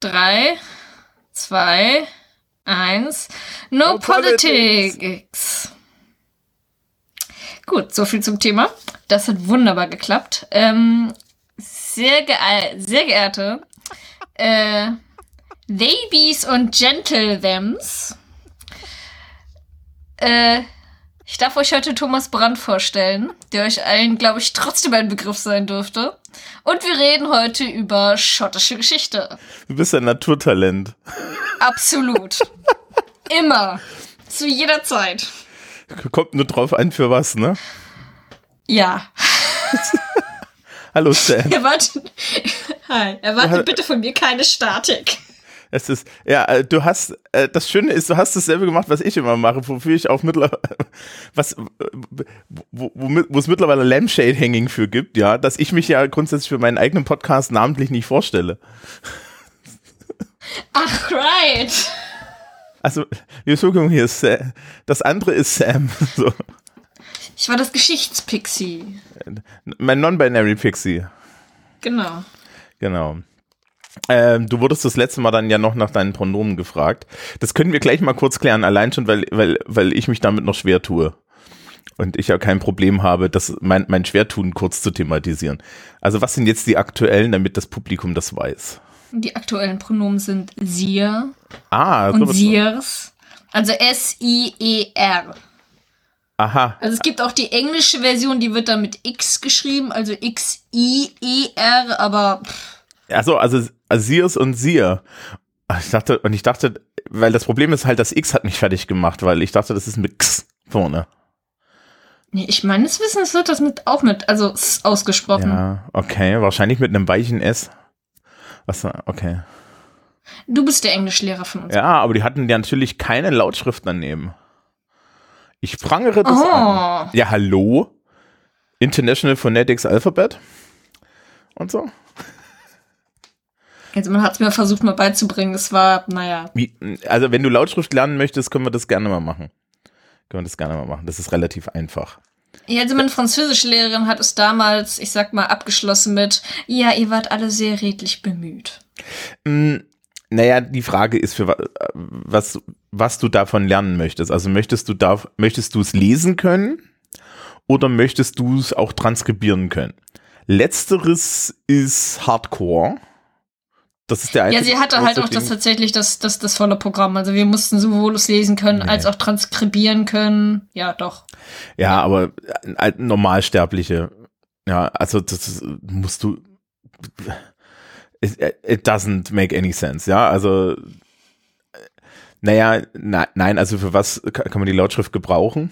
Drei, zwei, eins. No, No politics. politics. Gut, so viel zum Thema. Das hat wunderbar geklappt. Ähm, sehr, ge sehr geehrte äh, Ladies und Gentlethems, äh, ich darf euch heute Thomas Brandt vorstellen, der euch allen, glaube ich, trotzdem ein Begriff sein dürfte. Und wir reden heute über schottische Geschichte. Du bist ein Naturtalent. Absolut. Immer. Zu jeder Zeit. Kommt nur drauf an, für was, ne? Ja. Hallo Sam. Erwartet, hi. Erwartet bitte von mir keine Statik. Es ist, ja, äh, du hast, äh, das Schöne ist, du hast dasselbe gemacht, was ich immer mache, wofür ich auch mittlerweile, was, äh, wo, wo, wo es mittlerweile Lampshade Hanging für gibt, ja, dass ich mich ja grundsätzlich für meinen eigenen Podcast namentlich nicht vorstelle. Ach, right. Also, die Bezugung hier ist, Sa- das andere ist Sam, so. Ich war das Geschichtspixie. Mein Non-Binary Pixie, Genau. genau. Ähm, du wurdest das letzte Mal dann ja noch nach deinen Pronomen gefragt. Das können wir gleich mal kurz klären, allein schon, weil, weil, weil ich mich damit noch schwer tue. Und ich ja kein Problem habe, das mein, mein Schwertun kurz zu thematisieren. Also was sind jetzt die aktuellen, damit das Publikum das weiß? Die aktuellen Pronomen sind Sie Ah, und Sirs. Also S-I-E-R. Aha. Also es gibt auch die englische Version, die wird dann mit X geschrieben, also X-I-E-R, aber Also, also Asirs und Sir. Ich dachte, und ich dachte, weil das Problem ist halt, das X hat mich fertig gemacht, weil ich dachte, das ist mit X vorne. nee, ich meines Wissens wird das mit auch mit, also S ausgesprochen. Ja, okay, wahrscheinlich mit einem weichen S. Was, okay. Du bist der Englischlehrer von uns. Ja, aber die hatten ja natürlich keine Lautschrift daneben. Ich prangere das Oh. an. Ja, hallo? International Phonetics Alphabet? Und so? Also man hat es mir versucht mal beizubringen, es war, naja. Wie, also wenn du Lautschrift lernen möchtest, können wir das gerne mal machen. Können wir das gerne mal machen. Das ist relativ einfach. Ja, also meine Französischlehrerin hat es damals, ich sag mal, abgeschlossen mit, ja, ihr wart alle sehr redlich bemüht. Mm, Naja, die Frage ist für wa- was, was du davon lernen möchtest. Also möchtest du da, möchtest du es lesen können oder möchtest du es auch transkribieren können? Letzteres ist Hardcore. Das ist der Ja, einzige sie hatte halt auch das Ding. tatsächlich das, das, das volle Programm. Also wir mussten sowohl es lesen können, Nee. als auch transkribieren können. Ja, doch. Ja, aber äh, Normalsterbliche. Ja, also das ist- musst du. It, it doesn't make any sense, ja. Also, äh, naja, na, nein, also für was ka- kann man die Lautschrift gebrauchen?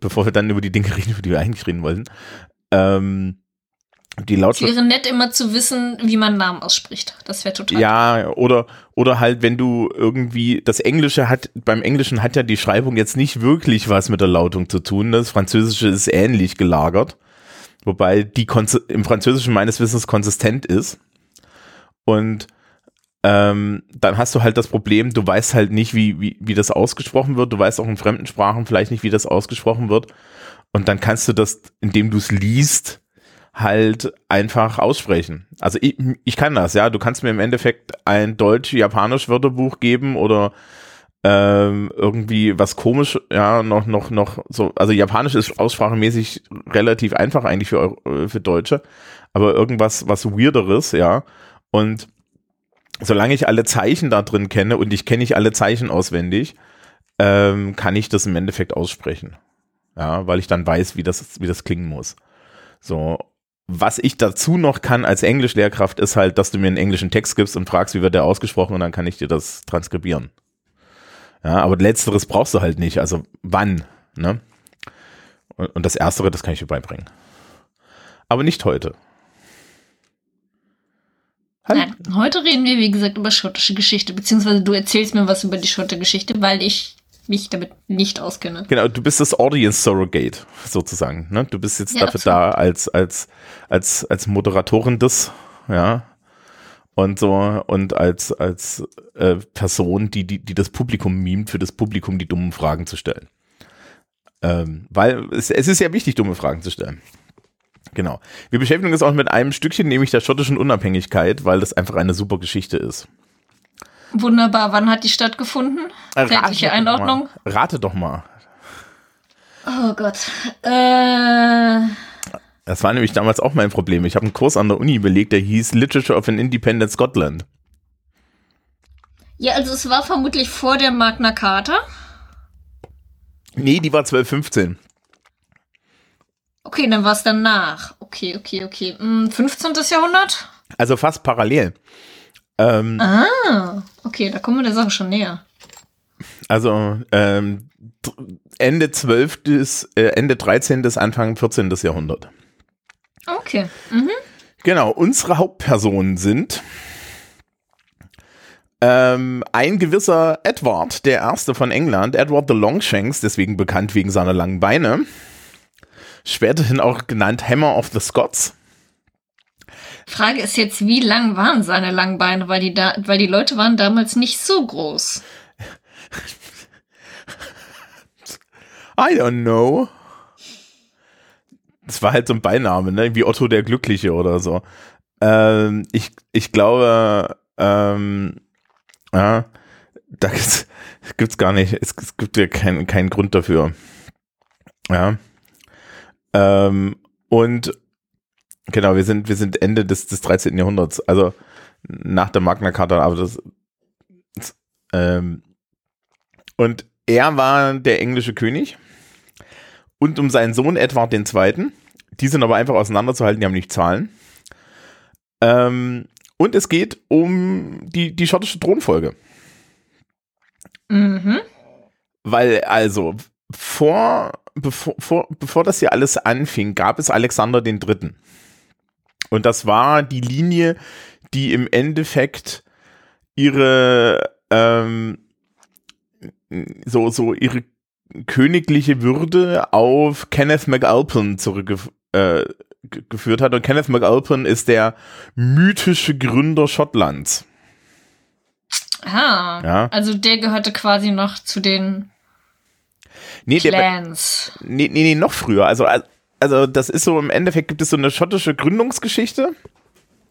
Bevor wir dann über die Dinge reden, über die wir eigentlich reden wollten. Ähm, die Es Lautschrift. wäre nett, immer zu wissen, wie man Namen ausspricht. Das wäre total. Ja, oder, oder halt, wenn du irgendwie, das Englische hat, beim Englischen hat ja die Schreibung jetzt nicht wirklich was mit der Lautung zu tun. Das Französische ist ähnlich gelagert. Wobei die Konsi- im Französischen meines Wissens konsistent ist. Und ähm, dann hast du halt das Problem, du weißt halt nicht, wie, wie, wie das ausgesprochen wird. Du weißt auch in fremden Sprachen vielleicht nicht, wie das ausgesprochen wird. Und dann kannst du das, indem du es liest, halt einfach aussprechen. Also ich, ich kann das, ja. Du kannst mir im Endeffekt ein Deutsch-Japanisch-Wörterbuch geben oder ähm, irgendwie was komisch, ja, noch, noch, noch so, also Japanisch ist aussprachemäßig relativ einfach eigentlich für, äh, für Deutsche, aber irgendwas, was Weirderes, ja. Und solange ich alle Zeichen da drin kenne und ich kenne nicht alle Zeichen auswendig, ähm, kann ich das im Endeffekt aussprechen. Ja, weil ich dann weiß, wie das, wie das klingen muss. So. Was ich dazu noch kann als Englischlehrkraft ist halt, dass du mir einen englischen Text gibst und fragst, wie wird der ausgesprochen und dann kann ich dir das transkribieren. Ja, aber letzteres brauchst du halt nicht. Also wann, ne? Und, und das erstere, das kann ich dir beibringen. Aber nicht heute. Nein, heute reden wir, wie gesagt, über schottische Geschichte, beziehungsweise du erzählst mir was über die schottische Geschichte, weil ich mich damit nicht auskenne. Genau, du bist das Audience Surrogate, sozusagen. Ne? Du bist jetzt Ja, dafür absolut. da als, als, als, als Moderatorin des, ja. Und so, und als, als äh, Person, die, die, die das Publikum mimt, für das Publikum die dummen Fragen zu stellen. Ähm, weil es, es ist ja wichtig, dumme Fragen zu stellen. Genau. Wir beschäftigen uns auch mit einem Stückchen, nämlich der schottischen Unabhängigkeit, weil das einfach eine super Geschichte ist. Wunderbar. Wann hat die stattgefunden? Äh, doch Einordnung? Mal. Rate doch mal. Oh Gott. Äh, Das war nämlich damals auch mein Problem. Ich habe einen Kurs an der Uni belegt, der hieß Literature of an Independent Scotland. ja, also es war vermutlich vor der Magna Carta. Nee, die war 1215. Okay, dann war es danach. Okay, okay, okay. Hm, 15. Jahrhundert? Also fast parallel. Ähm, Ah, okay, da kommen wir der Sache schon näher. Also ähm, Ende 12. Bis, äh, Ende 13. bis Anfang 14. Jahrhundert. Okay. Mhm. Genau, unsere Hauptpersonen sind ähm, ein gewisser Edward, der erste von England, Edward the Longshanks, deswegen bekannt wegen seiner langen Beine. Späterhin auch genannt Hammer of the Scots. Frage ist jetzt, wie lang waren seine langen Beine? Weil die, da, weil die Leute waren damals nicht so groß. I don't know. Das war halt so ein Beiname, ne? Wie Otto der Glückliche oder so. Ähm, ich, ich glaube, ähm, ja, da gibt's, gibt's gar nicht, es, es gibt ja keinen keinen Grund dafür. Ja. Ähm, und genau, wir sind, wir sind Ende des, des 13. Jahrhunderts, also nach der Magna Carta, aber das, ähm, und er war der englische König und um seinen Sohn Edward II. Die sind aber einfach auseinanderzuhalten, die haben nicht Zahlen. Ähm, und es geht um die, die schottische Thronfolge. Mhm. Weil also vor, bevor, vor, bevor das hier alles anfing, gab es Alexander III. Und das war die Linie, die im Endeffekt ihre ähm, so, so ihre königliche Würde auf Kenneth MacAlpin zurückgeführt äh, geführt hat. Und Kenneth MacAlpin ist der mythische Gründer Schottlands. Ah, Ja. also der gehörte quasi noch zu den Nee, der, Clans. nee, nee, nee, noch früher. Also, also das ist so, im Endeffekt gibt es so eine schottische Gründungsgeschichte,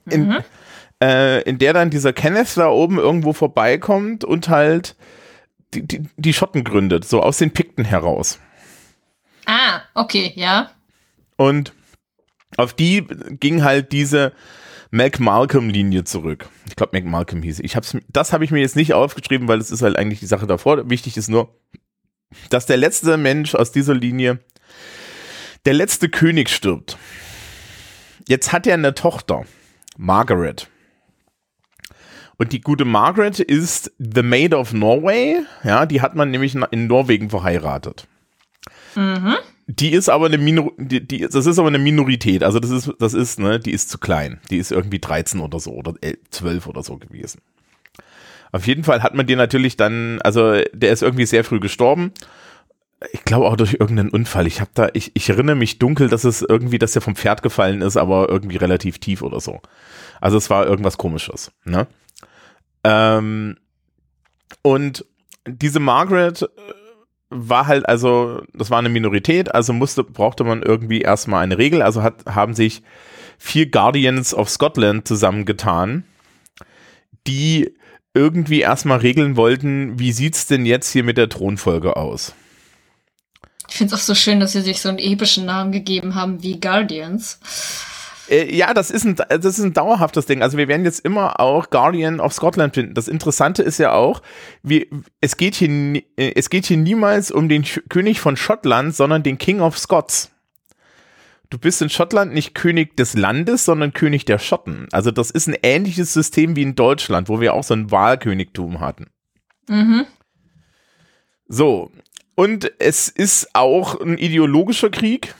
in, äh, in der dann dieser Kenneth da oben irgendwo vorbeikommt und halt die, die, die Schotten gründet, so aus den Pikten heraus. Ah, okay, ja. Und auf die ging halt diese Mac Malcolm-Linie zurück. Ich glaube, Mac Malcolm hieß. Ich hab's, das habe ich mir jetzt nicht aufgeschrieben, weil es ist halt eigentlich die Sache davor. Wichtig ist nur, dass der letzte Mensch aus dieser Linie, der letzte König stirbt. Jetzt hat er eine Tochter, Margaret. Und die gute Margaret ist the Maid of Norway. Ja, die hat man nämlich in Norwegen verheiratet. Die ist aber eine Minor die, die, das ist aber eine Minorität. Also das ist, das ist, ne, die ist zu klein. Die ist irgendwie 13 oder so oder 11, 12 oder so gewesen. Auf jeden Fall hat man den natürlich dann, also der ist irgendwie sehr früh gestorben. Ich glaube auch durch irgendeinen Unfall. Ich habe da, ich, ich erinnere mich dunkel, dass es irgendwie, dass der vom Pferd gefallen ist, aber irgendwie relativ tief oder so. Also es war irgendwas komisches, ne? Ähm, und diese Margaret äh, war halt also, das war eine Minorität, also musste, brauchte man irgendwie erstmal eine Regel. Also hat, haben sich vier Guardians of Scotland zusammengetan, die irgendwie erstmal regeln wollten, wie sieht's denn jetzt hier mit der Thronfolge aus? Ich finde es auch so schön, dass sie sich so einen epischen Namen gegeben haben wie Guardians. Äh, ja, das ist, ein, das ist ein dauerhaftes Ding. Also wir werden jetzt immer auch Guardian of Scotland finden. Das Interessante ist ja auch, wie, es, geht hier, äh, es geht hier niemals um den König von Schottland, sondern den King of Scots. Du bist in Schottland nicht König des Landes, sondern König der Schotten. Also das ist ein ähnliches System wie in Deutschland, wo wir auch so ein Wahlkönigtum hatten. Mhm. So, und es ist auch ein ideologischer Krieg.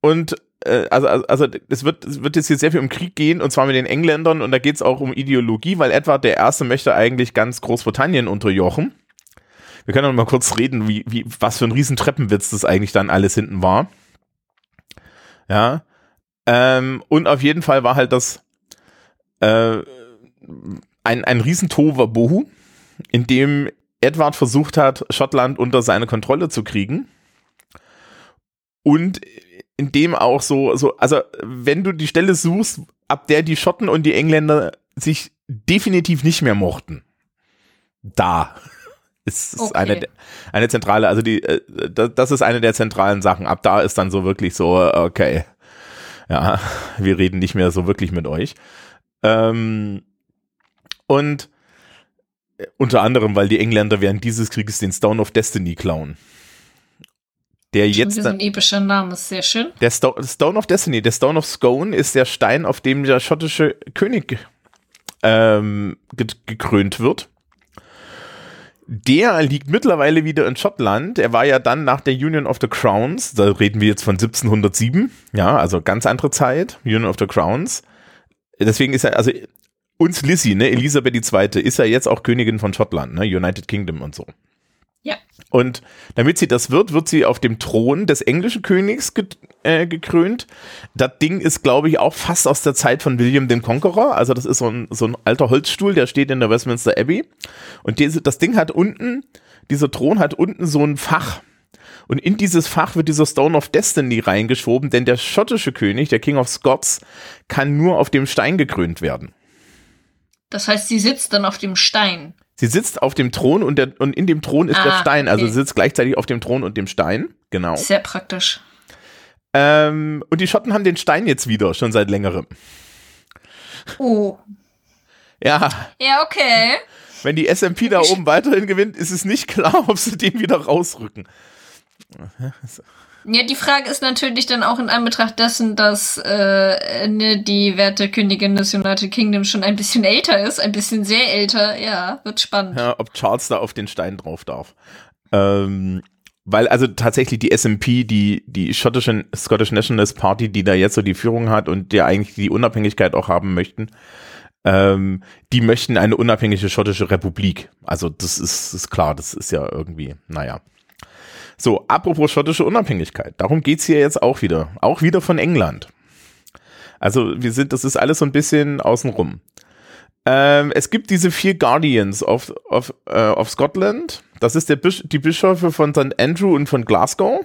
Und äh, also, also, also es, wird, es wird jetzt hier sehr viel um Krieg gehen, und zwar mit den Engländern, und da geht es auch um Ideologie, weil Edward der Erste möchte eigentlich ganz Großbritannien unterjochen. Wir können noch mal kurz reden, wie, wie, was für ein riesen Treppenwitz das eigentlich dann alles hinten war. Ja. Ähm, und auf jeden Fall war halt das äh, ein, ein riesen Tohuwabohu, in dem Edward versucht hat, Schottland unter seine Kontrolle zu kriegen. Und in dem auch so, so, also wenn du die Stelle suchst, ab der die Schotten und die Engländer sich definitiv nicht mehr mochten. da. Ist, Okay. eine, eine zentrale, also die, äh, das, ist eine der zentralen Sachen. Ab da ist dann so wirklich so, okay, ja, wir reden nicht mehr so wirklich mit euch. Ähm, und unter anderem, weil die Engländer während dieses Krieges den Stone of Destiny klauen. Der jetzt so dann, ein epischer Name, ist sehr schön. der Sto Stone of Destiny, der Stone of Scone ist der Stein, auf dem der schottische König ähm, ge gekrönt wird. Der liegt mittlerweile wieder in Schottland. Er war ja dann nach der Union of the Crowns, da reden wir jetzt von 1707, ja, also ganz andere Zeit, Union of the Crowns. Deswegen ist er, also uns Lissy, ne, Elisabeth II., ist ja jetzt auch Königin von Schottland, ne, United Kingdom und so. Ja. Und damit sie das wird, wird sie auf dem Thron des englischen Königs ge äh, gekrönt. Das Ding ist, glaube ich, auch fast aus der Zeit von William dem Conqueror. Also das ist so ein, so ein alter Holzstuhl, der steht in der Westminster Abbey. Und diese, das Ding hat unten, dieser Thron hat unten so ein Fach. Und in dieses Fach wird dieser Stone of Destiny reingeschoben, denn der schottische König, der King of Scots, kann nur auf dem Stein gekrönt werden. Das heißt, sie sitzt dann auf dem Stein. Sie sitzt auf dem Thron und, der, und in dem Thron ist der Ah, Stein. Also okay. sie sitzt gleichzeitig auf dem Thron und dem Stein. Genau. Sehr praktisch. Ähm, und die Schotten haben den Stein jetzt wieder, schon seit längerem. Oh. Ja, Ja, okay. wenn die SMP da oben weiterhin gewinnt, ist es nicht klar, ob sie den wieder rausrücken. Ja, die Frage ist natürlich dann auch in Anbetracht dessen, dass äh, ne, die werte Königin des United Kingdom schon ein bisschen älter ist, ein bisschen sehr älter. Ja, wird spannend. Ja, ob Charles da auf den Stein drauf darf. Ähm, weil also tatsächlich die SMP, die, die schottische Scottish Nationalist Party, die da jetzt so die Führung hat und die eigentlich die Unabhängigkeit auch haben möchten, ähm, die möchten eine unabhängige schottische Republik. Also das ist, ist klar, das ist ja irgendwie, naja. So, apropos schottische Unabhängigkeit, darum geht's hier jetzt auch wieder. Auch wieder von England. Also wir sind, das ist alles so ein bisschen außenrum. Ähm, es gibt diese vier Guardians of, of, äh, of Scotland. Das ist der Bisch die Bischöfe von St. Andrew und von Glasgow.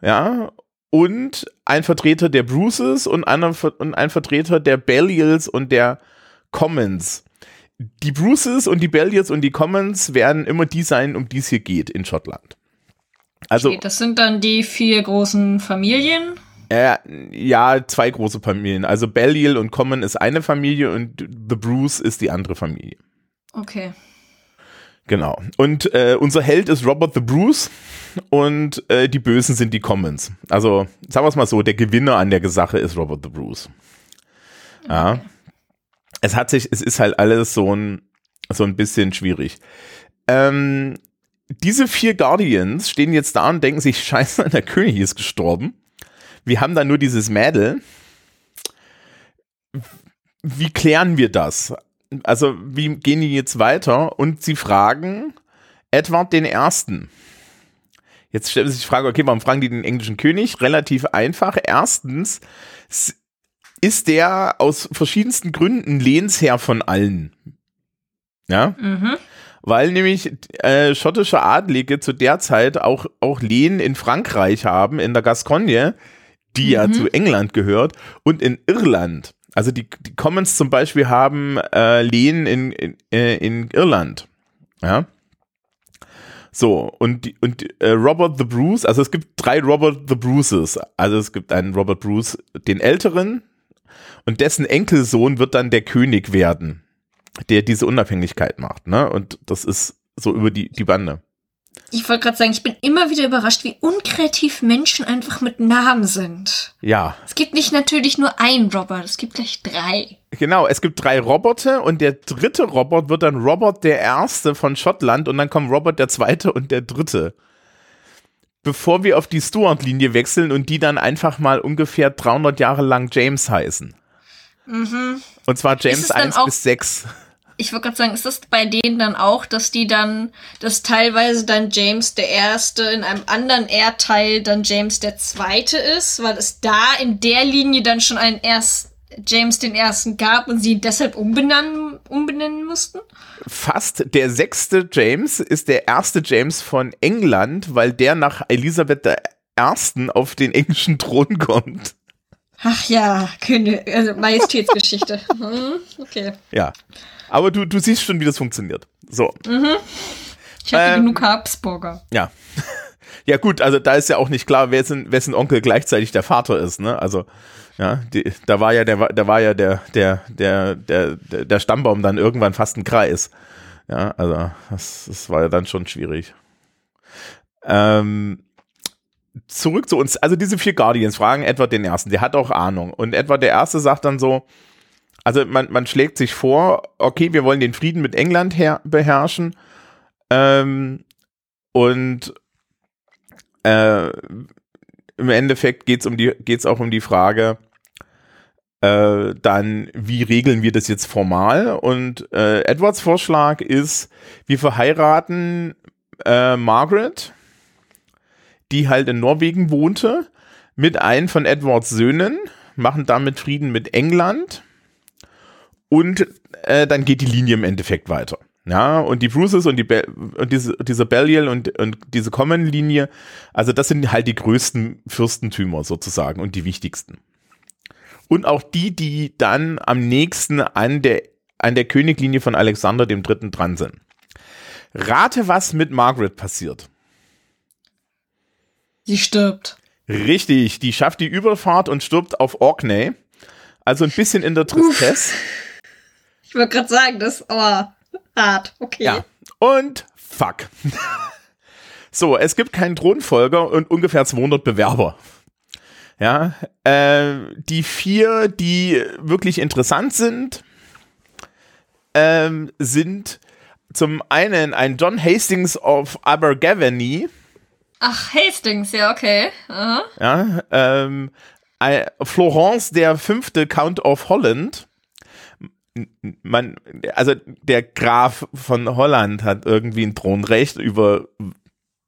Ja. Und ein Vertreter der Bruces und, einer, und ein Vertreter der Ballials und der Commons. Die Bruces und die Ballials und die Commons werden immer die sein, um die es hier geht in Schottland. Also, Okay, das sind dann die vier großen Familien. äh, ja, zwei große Familien. Also Balliol und Common ist eine Familie und The Bruce ist die andere Familie. Okay. Genau. Und äh, unser Held ist Robert the Bruce und äh, die Bösen sind die Commons. Also, sagen wir es mal so, der Gewinner an der Sache ist Robert the Bruce. Ja. Es hat sich, es ist halt alles so ein, so ein bisschen schwierig. Ähm, diese vier Guardians stehen jetzt da und denken sich, scheiße, der König ist gestorben. Wir haben da nur dieses Mädel. Wie klären wir das? Also, wie gehen die jetzt weiter? Und sie fragen Edward den Ersten. Jetzt stellt sich die Frage, okay, warum fragen die den englischen König? Relativ einfach. Erstens ist der aus verschiedensten Gründen Lehnsherr von allen. Ja? Mhm. Weil nämlich äh, schottische Adlige zu der Zeit auch, auch Lehen in Frankreich haben, in der Gascogne, die ja Mhm. zu England gehört, und in Irland. Also die, die Commons zum Beispiel haben äh, Lehen in, in, äh, in Irland. Ja. So, und, und äh, Robert the Bruce, also es gibt drei Robert the Bruces. Also es gibt einen Robert Bruce, den Älteren, und dessen Enkelsohn wird dann der König werden der diese Unabhängigkeit macht, ne? Und das ist so über die, die Bande. Ich wollte gerade sagen, ich bin immer wieder überrascht, wie unkreativ Menschen einfach mit Namen sind. Ja, Es gibt nicht natürlich nur einen Robert, es gibt gleich drei. genau. Es gibt drei Roboter und der dritte Robot wird dann Robert der Erste von Schottland und dann kommen Robert der Zweite und der Dritte. Bevor wir auf die Stuart-Linie wechseln und die dann einfach mal ungefähr 300 Jahre lang James heißen. Und zwar James es dann 1 auch- bis 6. Ich wollte gerade sagen, ist das bei denen dann auch, dass die dann, dass teilweise dann James der Erste in einem anderen Erdteil dann James der Zweite ist, weil es da in der Linie dann schon einen erst James den Ersten gab und sie deshalb umbenennen, umbenennen mussten? Fast der sechste James ist der erste James von England, weil der nach Elisabeth I. auf den englischen Thron kommt. Ach ja, König, also Majestätsgeschichte. Hm, okay. Ja. Aber du, du siehst schon, wie das funktioniert. So. Ich hatte Ähm, genug Habsburger. Ja. Ja, gut, also da ist ja auch nicht klar, wessen, wessen Onkel gleichzeitig der Vater ist, ne? Also, ja, die, da war ja der, da war ja der, der, der, der, der der Stammbaum dann irgendwann fast ein Kreis. Ja, also, das, das war ja dann schon schwierig. Ähm, zurück zu uns, also diese vier Guardians fragen Edward den Ersten, der hat auch Ahnung. Und Edward der Erste sagt dann so, also man, man schlägt sich vor, okay, wir wollen den Frieden mit England her beherrschen. Ähm, und äh, im Endeffekt geht es um geht's auch um die Frage, äh, dann, wie regeln wir das jetzt formal? Und äh, Edwards Vorschlag ist, wir verheiraten äh, Margaret, die halt in Norwegen wohnte, mit einem von Edwards Söhnen, machen damit Frieden mit England und äh, dann geht die Linie im Endeffekt weiter. Ja, und die Bruces und, die Be und diese, diese Belial und, und diese Common-Linie, also das sind halt die größten Fürstentümer sozusagen und die wichtigsten. Und auch die, die dann am nächsten an der, an der Königlinie von Alexander dem Dritten dran sind. Rate, was mit Margaret passiert. Sie stirbt. Richtig, die schafft die Überfahrt und stirbt auf Orkney. Also ein bisschen in der Tristesse. Ich wollte gerade sagen, das ist aber hart. Okay. Ja. Und fuck. so, es gibt keinen Thronfolger und ungefähr 200 Bewerber. Ja, äh, die vier, die wirklich interessant sind, ähm, sind zum einen ein John Hastings of Abergavenny, Ach, Hastings, ja, okay. Aha. ja, ähm, ein- Florence der fünfte Count of Holland. Man, also der Graf von Holland hat irgendwie ein Thronrecht über,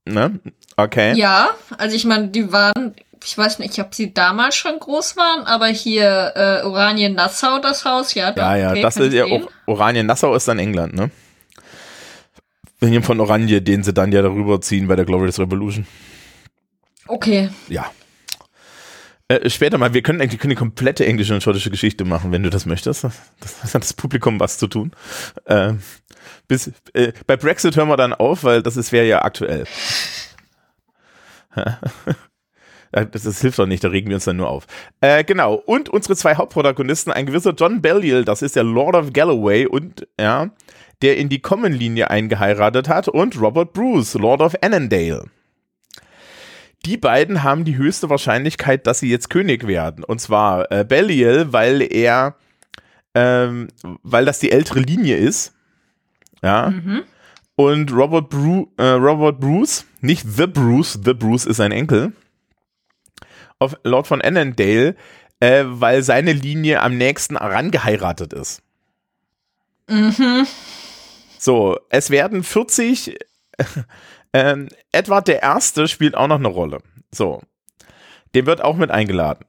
ne? Okay. Ja, also ich meine, die waren, ich weiß nicht, ob sie damals schon groß waren, aber hier äh, Oranien-Nassau, das Haus, ja. doch, Ja, ja, okay, das ist ja Oranien-Nassau ist dann England, ne? William von Oranje, den sie dann ja darüber ziehen bei der Glorious Revolution. Okay. Ja. Äh, später mal, wir können eigentlich können die komplette englische und schottische Geschichte machen, wenn du das möchtest. Das, hat das Publikum was zu tun. Äh, bis, äh, bei Brexit hören wir dann auf, weil das ist wäre ja aktuell. Äh, Das, das hilft doch nicht, da regen wir uns dann nur auf. Äh, genau, und unsere zwei Hauptprotagonisten, ein gewisser John Belial, das ist der Lord of Galloway und ja, der in die Common-Linie eingeheiratet hat, und Robert Bruce, Lord of Annandale. Die beiden haben die höchste Wahrscheinlichkeit, dass sie jetzt König werden. Und zwar äh, Belial, weil er, ähm, weil das die ältere Linie ist. Ja. Und Robert, Bru äh, Robert Bruce, nicht The Bruce, The Bruce ist sein Enkel, auf Lord von Annandale, äh, weil seine Linie am nächsten herangeheiratet ist. So, es werden 40, ähm, Edward der Erste spielt auch noch eine Rolle. So, dem wird auch mit eingeladen.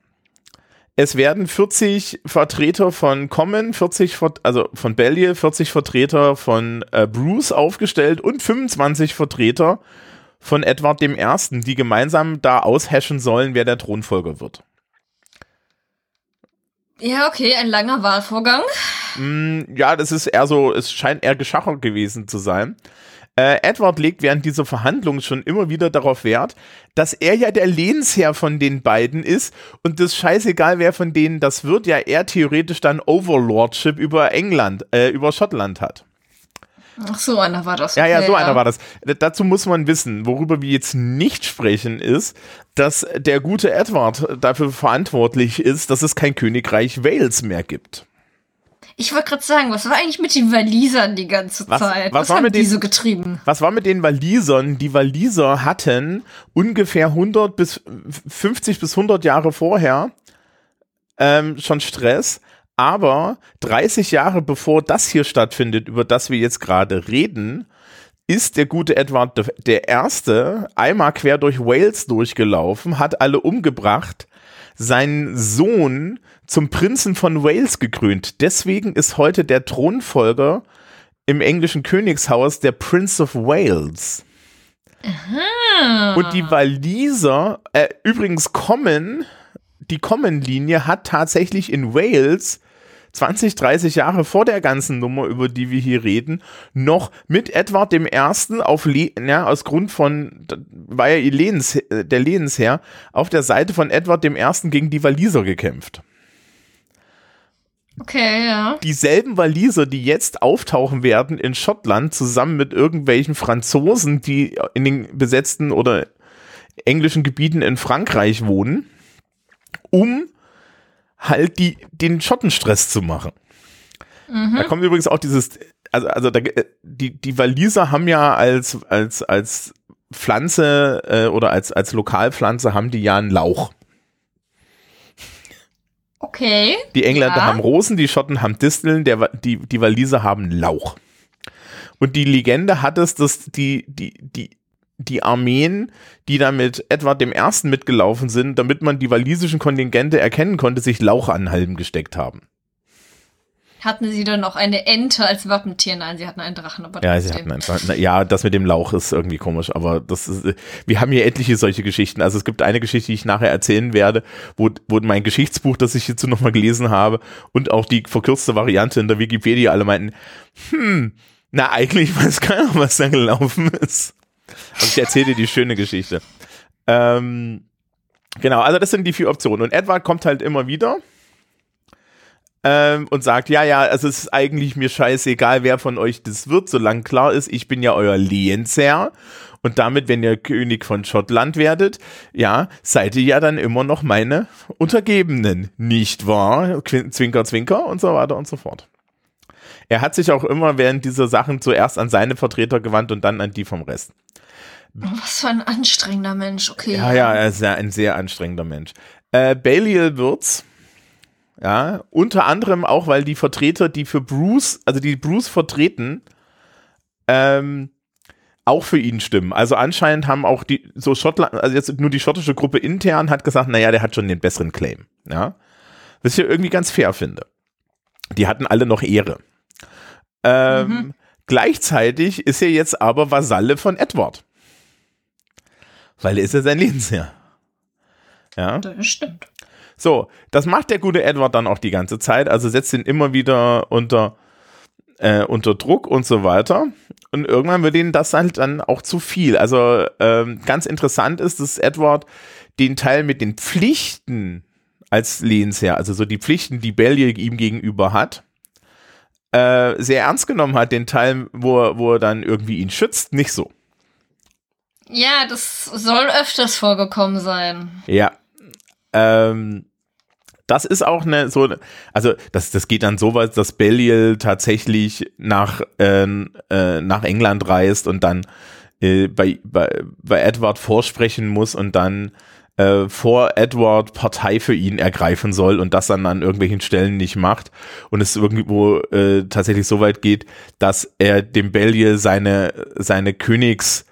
Es werden 40 Vertreter von Common, 40 Ver also von Bellier, 40 Vertreter von äh, Bruce aufgestellt und 25 Vertreter von Edward dem Ersten, die gemeinsam da aushashen sollen, wer der Thronfolger wird. Ja, okay, ein langer Wahlvorgang. Mm, Ja, das ist eher so, es scheint eher geschachert gewesen zu sein. Äh, Edward legt während dieser Verhandlungen schon immer wieder darauf Wert, dass er ja der Lehnsherr von den beiden ist und das scheißegal, wer von denen das wird, ja er theoretisch dann Overlordship über England, äh, über Schottland hat. Ach, so einer war das. Ja, ja, so einer war das. Dazu muss man wissen, worüber wir jetzt nicht sprechen, ist, dass der gute Edward dafür verantwortlich ist, dass es kein Königreich Wales mehr gibt. Ich wollte gerade sagen, was war eigentlich mit den Walisern die ganze Was- Zeit? was Was, haben die den- so getrieben? Was war mit den Walisern? Die Waliser hatten ungefähr 100 bis 50 bis 100 Jahre vorher ähm, schon Stress, aber 30 Jahre bevor das hier stattfindet, über das wir jetzt gerade reden, ist der gute Edward de- der Erste einmal quer durch Wales durchgelaufen, hat alle umgebracht, seinen Sohn zum Prinzen von Wales gekrönt. Deswegen ist heute der Thronfolger im englischen Königshaus der Prince of Wales. Und die Waliser, äh, übrigens kommen die Common-Linie hat tatsächlich in Wales 20, 30 Jahre vor der ganzen Nummer, über die wir hier reden, noch mit Edward dem Ersten auf Le ja, aus Grund von, war ja Lehens, der Lehensherr, auf der Seite von Edward dem Ersten gegen die Waliser gekämpft. Okay, ja. Dieselben Waliser, die jetzt auftauchen werden in Schottland, zusammen mit irgendwelchen Franzosen, die in den besetzten oder englischen Gebieten in Frankreich wohnen, um halt die, den Schottenstress zu machen. Mhm. Da kommt übrigens auch dieses, also, also da, die, die Waliser haben ja als, als, als Pflanze äh, oder als, als Lokalpflanze haben die ja einen Lauch. Okay. Die Engländer ja. haben Rosen, die Schotten haben Disteln, der, die, die Waliser haben Lauch. Und die Legende hat es, dass die, die, die, die Armeen, die da mit Edward dem Ersten mitgelaufen sind, damit man die walisischen Kontingente erkennen konnte, sich Lauch an Halben gesteckt haben. Hatten sie dann auch eine Ente als Wappentier? Nein, sie hatten einen Drachen. Aber ja, sie hatten einen Drachen. Ja, das mit dem Lauch ist irgendwie komisch, aber das ist, wir haben hier etliche solche Geschichten. Also es gibt eine Geschichte, die ich nachher erzählen werde, wo, wo mein Geschichtsbuch, das ich hierzu nochmal gelesen habe und auch die verkürzte Variante in der Wikipedia alle meinten, hm, na eigentlich weiß keiner, was da gelaufen ist. Und ich erzähle dir die schöne Geschichte. Ähm, genau, also das sind die vier Optionen. Und Edward kommt halt immer wieder ähm, und sagt, ja, ja, also es ist eigentlich mir scheißegal, wer von euch das wird, solange klar ist, ich bin ja euer Lehensherr. Und damit, wenn ihr König von Schottland werdet, ja, seid ihr ja dann immer noch meine Untergebenen, nicht wahr? Zwinker, zwinker und so weiter und so fort. Er hat sich auch immer während dieser Sachen zuerst an seine Vertreter gewandt und dann an die vom Rest. Oh, was für ein anstrengender Mensch, okay. Ja, ja, er ist ja ein sehr anstrengender Mensch. Äh, Baliol wird's ja, unter anderem auch, weil die Vertreter, die für Bruce, also die Bruce vertreten, ähm, auch für ihn stimmen. Also anscheinend haben auch die, so Schottland, also jetzt nur die schottische Gruppe intern hat gesagt, naja, der hat schon den besseren Claim. Ja. Was ich irgendwie ganz fair finde. Die hatten alle noch Ehre. Ähm, mhm. Gleichzeitig ist er jetzt aber Vasalle von Edward. Weil er ist ja sein Lebensherr. Ja. Das stimmt. So, das macht der gute Edward dann auch die ganze Zeit, also setzt ihn immer wieder unter, äh, unter Druck und so weiter. Und irgendwann wird ihnen das halt dann auch zu viel. Also ähm, ganz interessant ist, dass Edward den Teil mit den Pflichten als Lehnsherr, also so die Pflichten, die Bellier ihm gegenüber hat, äh, sehr ernst genommen hat, den Teil, wo er, wo er dann irgendwie ihn schützt, nicht so. Ja, das soll öfters vorgekommen sein. Ja. Ähm, das ist auch eine so, also das, das geht dann so weit, dass Belial tatsächlich nach, äh, äh, nach England reist und dann äh, bei, bei, bei Edward vorsprechen muss und dann äh, vor Edward Partei für ihn ergreifen soll und das dann an irgendwelchen Stellen nicht macht. Und es irgendwo äh, tatsächlich so weit geht, dass er dem Belial seine, seine Königs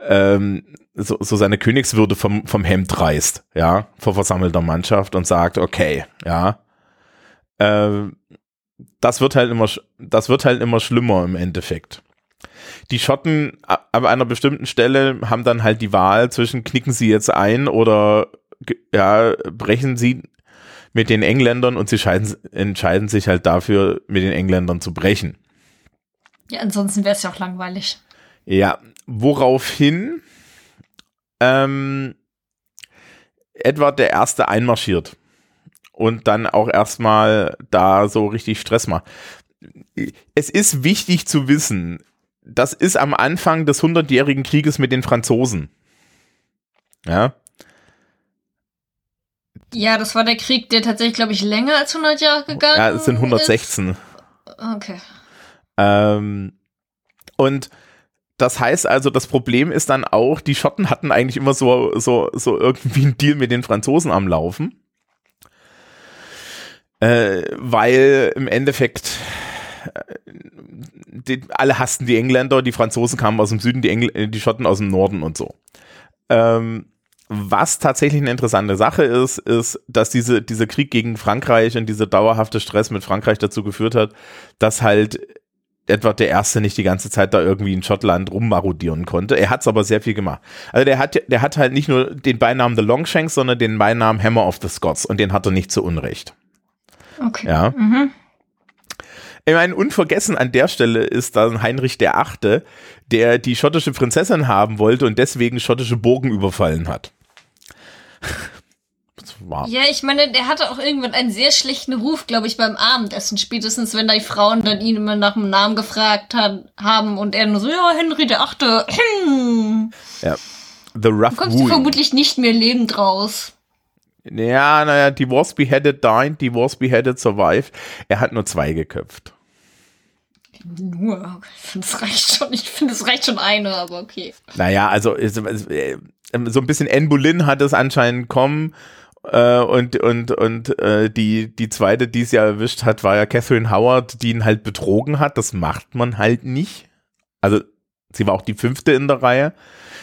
ähm, so, so seine Königswürde vom, vom Hemd reißt, ja, vor versammelter Mannschaft und sagt, okay, ja, äh, das wird halt immer, das wird halt immer schlimmer im Endeffekt. Die Schotten ab einer bestimmten Stelle haben dann halt die Wahl zwischen knicken sie jetzt ein oder ja, brechen sie mit den Engländern und sie scheiden, entscheiden sich halt dafür, mit den Engländern zu brechen. Ja, ansonsten wäre es ja auch langweilig. Ja, woraufhin ähm, Edward der Erste einmarschiert und dann auch erstmal da so richtig Stress macht. Es ist wichtig zu wissen, das ist am Anfang des Hundertjährigen Krieges mit den Franzosen. Ja. Ja, das war der Krieg, der tatsächlich, glaube ich, länger als 100 Jahre gegangen ist. Ja, es sind 116. Ist. Okay. Ähm, und das heißt also, das Problem ist dann auch, die Schotten hatten eigentlich immer so, so, so irgendwie einen Deal mit den Franzosen am Laufen. Äh, weil im Endeffekt äh, die, alle hassten die Engländer, die Franzosen kamen aus dem Süden, die, Engl die Schotten aus dem Norden und so. Ähm, was tatsächlich eine interessante Sache ist, ist, dass diese, dieser Krieg gegen Frankreich und dieser dauerhafte Stress mit Frankreich dazu geführt hat, dass halt Edward der Erste nicht die ganze Zeit da irgendwie in Schottland rummarodieren konnte. Er hat es aber sehr viel gemacht. Also der hat, der hat halt nicht nur den Beinamen The Longshanks, sondern den Beinamen Hammer of the Scots und den hat er nicht zu Unrecht. Okay. Ja. Mhm. Ich meine, unvergessen an der Stelle ist dann Heinrich der Achte, der die schottische Prinzessin haben wollte und deswegen schottische Burgen überfallen hat. Ja, ich meine, der hatte auch irgendwann einen sehr schlechten Ruf, glaube ich, beim Abendessen. Spätestens, wenn da die Frauen dann ihn immer nach dem Namen gefragt hat, haben und er nur so, ja, Henry der Achte. ja. The Rough du kommst du vermutlich nicht mehr lebend raus. Ja, naja, die was beheaded died, die was beheaded survived. Er hat nur zwei geköpft. Nur. Ich finde, es reicht schon. Ich finde, es reicht schon eine, aber okay. Naja, also äh, so ein bisschen Anne Boleyn hat es anscheinend kommen. Äh, und und und äh, die die zweite, die es ja erwischt hat, war ja Catherine Howard, die ihn halt betrogen hat. Das macht man halt nicht. Also sie war auch die fünfte in der Reihe.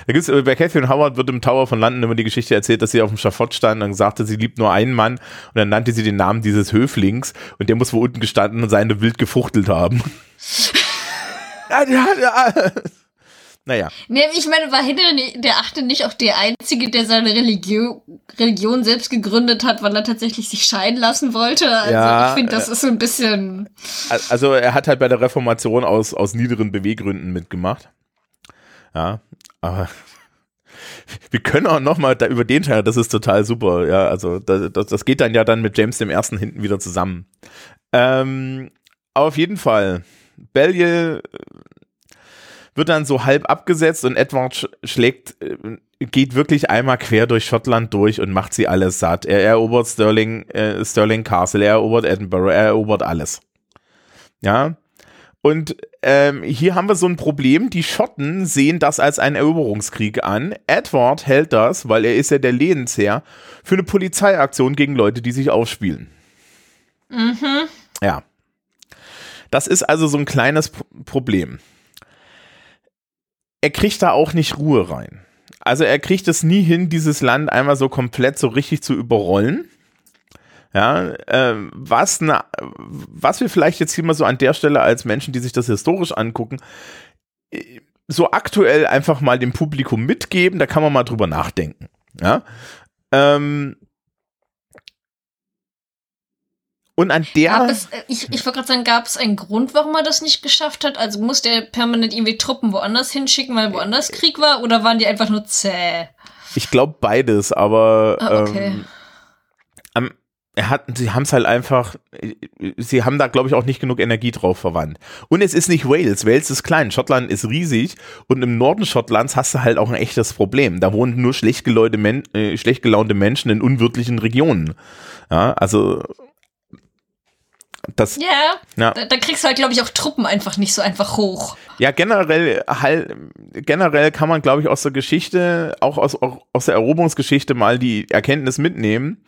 Da gibt's, äh, bei Catherine Howard wird im Tower von London immer die Geschichte erzählt, dass sie auf dem Schafott stand und sagte, sie liebt nur einen Mann und dann nannte sie den Namen dieses Höflings und der muss wo unten gestanden und seine wild gefuchtelt haben. ja, ja, ja. Naja. Nee, ich meine, war Henry der Achte nicht auch der Einzige, der seine Religion, Religion selbst gegründet hat, weil er tatsächlich sich scheiden lassen wollte? Also ja, ich finde, das äh, ist so ein bisschen. Also er hat halt bei der Reformation aus, aus niederen Beweggründen mitgemacht. Ja, aber wir können auch noch mal da über den Teil, das ist total super. Ja, also das, das geht dann ja dann mit James dem Ersten hinten wieder zusammen. Ähm, auf jeden Fall, Bellier wird dann so halb abgesetzt und Edward schlägt, äh, geht wirklich einmal quer durch Schottland durch und macht sie alles satt. Er erobert Stirling, äh, Stirling Castle, er erobert Edinburgh, er erobert alles. Ja, und ähm, hier haben wir so ein Problem. Die Schotten sehen das als einen Eroberungskrieg an. Edward hält das, weil er ist ja der Lehensherr, für eine Polizeiaktion gegen Leute, die sich aufspielen. Mhm. Ja. Das ist also so ein kleines Problem. Er kriegt da auch nicht Ruhe rein. Also er kriegt es nie hin, dieses Land einmal so komplett so richtig zu überrollen. Ja, äh, was, na, was wir vielleicht jetzt hier mal so an der Stelle als Menschen, die sich das historisch angucken, äh, so aktuell einfach mal dem Publikum mitgeben, da kann man mal drüber nachdenken. Ja. Ähm, und an der. Es, äh, ich ich wollte gerade sagen, gab es einen Grund, warum er das nicht geschafft hat? Also musste er permanent irgendwie Truppen woanders hinschicken, weil woanders Krieg war? Oder waren die einfach nur zäh? Ich glaube beides, aber ah, okay. ähm, am, er hat, sie haben es halt einfach, sie haben da, glaube ich, auch nicht genug Energie drauf verwandt. Und es ist nicht Wales. Wales ist klein, Schottland ist riesig und im Norden Schottlands hast du halt auch ein echtes Problem. Da wohnen nur schlecht, gelaunte, Men äh, schlecht gelaunte Menschen in unwirtlichen Regionen. Ja, also das, ja, ja. Da, da, kriegst du halt, glaube ich, auch Truppen einfach nicht so einfach hoch. Ja, generell, halt, generell kann man, glaube ich, aus der Geschichte, auch aus, auch aus der Eroberungsgeschichte mal die Erkenntnis mitnehmen,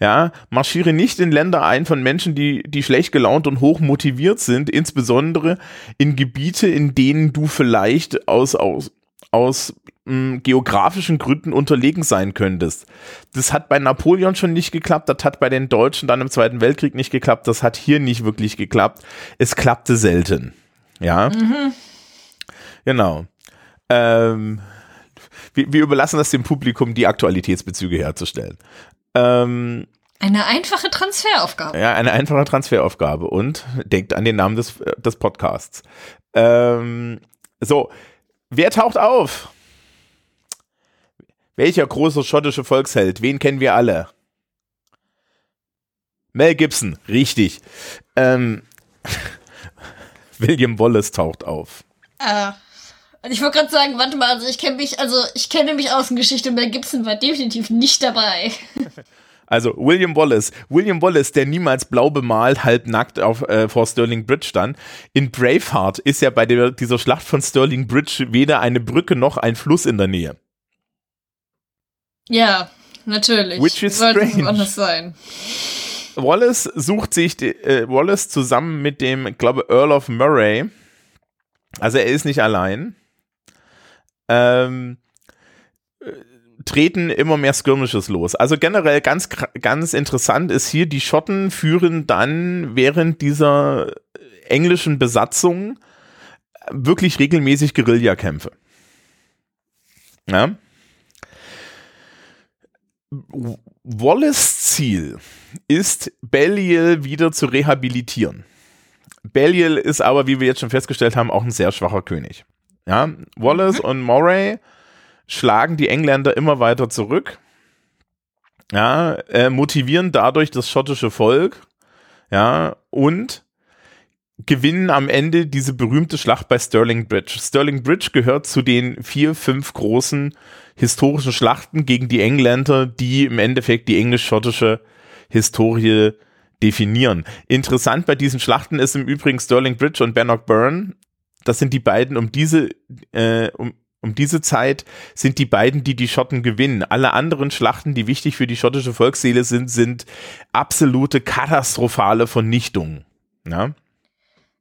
ja, marschiere nicht in Länder ein von Menschen, die, die schlecht gelaunt und hoch motiviert sind, insbesondere in Gebiete, in denen du vielleicht aus, aus, aus mh, hm, geografischen Gründen unterlegen sein könntest. Das hat bei Napoleon schon nicht geklappt, das hat bei den Deutschen dann im Zweiten Weltkrieg nicht geklappt, das hat hier nicht wirklich geklappt. Es klappte selten. Ja. Mhm. Genau. Ähm, wir, wir überlassen das dem Publikum, die Aktualitätsbezüge herzustellen. Ähm, eine einfache Transferaufgabe. Ja, eine einfache Transferaufgabe. Und denkt an den Namen des, des Podcasts. Ähm, so, wer taucht auf? Welcher große schottische Volksheld? Wen kennen wir alle? Mel Gibson, richtig. Ähm, William Wallace taucht auf. Äh, und ich wollte gerade sagen, warte mal, also ich kenne mich, also ich kenne mich aus der Geschichte, Mel Gibson war definitiv nicht dabei. Also William Wallace. William Wallace, der niemals blau bemalt, halb nackt auf, äh, vor Stirling Bridge stand. In Braveheart ist ja bei der, dieser Schlacht von Stirling Bridge weder eine Brücke noch ein Fluss in der Nähe. Ja, natürlich. Which is Sollte strange. anders sein. Wallace sucht sich die, äh, Wallace zusammen mit dem, ich glaube, Earl of Murray. Also er ist nicht allein ähm, treten immer mehr Skirmishes los. Also generell ganz, ganz interessant ist hier, die Schotten führen dann während dieser englischen Besatzung wirklich regelmäßig Guerillakämpfe. Ja. Wallace Ziel ist, Belial wieder zu rehabilitieren. Belial ist aber, wie wir jetzt schon festgestellt haben, auch ein sehr schwacher König. Ja, Wallace und Moray schlagen die Engländer immer weiter zurück. Ja, äh, motivieren dadurch das schottische Volk. Ja, und gewinnen am Ende diese berühmte Schlacht bei Stirling Bridge. Stirling Bridge gehört zu den vier, fünf großen historischen Schlachten gegen die Engländer, die im Endeffekt die englisch-schottische Historie definieren. Interessant bei diesen Schlachten ist im Übrigen Stirling Bridge und Bannockburn. Das sind die beiden um diese, äh, um, um diese Zeit sind die beiden, die die Schotten gewinnen. Alle anderen Schlachten, die wichtig für die schottische Volksseele sind, sind absolute katastrophale Vernichtungen. Ja?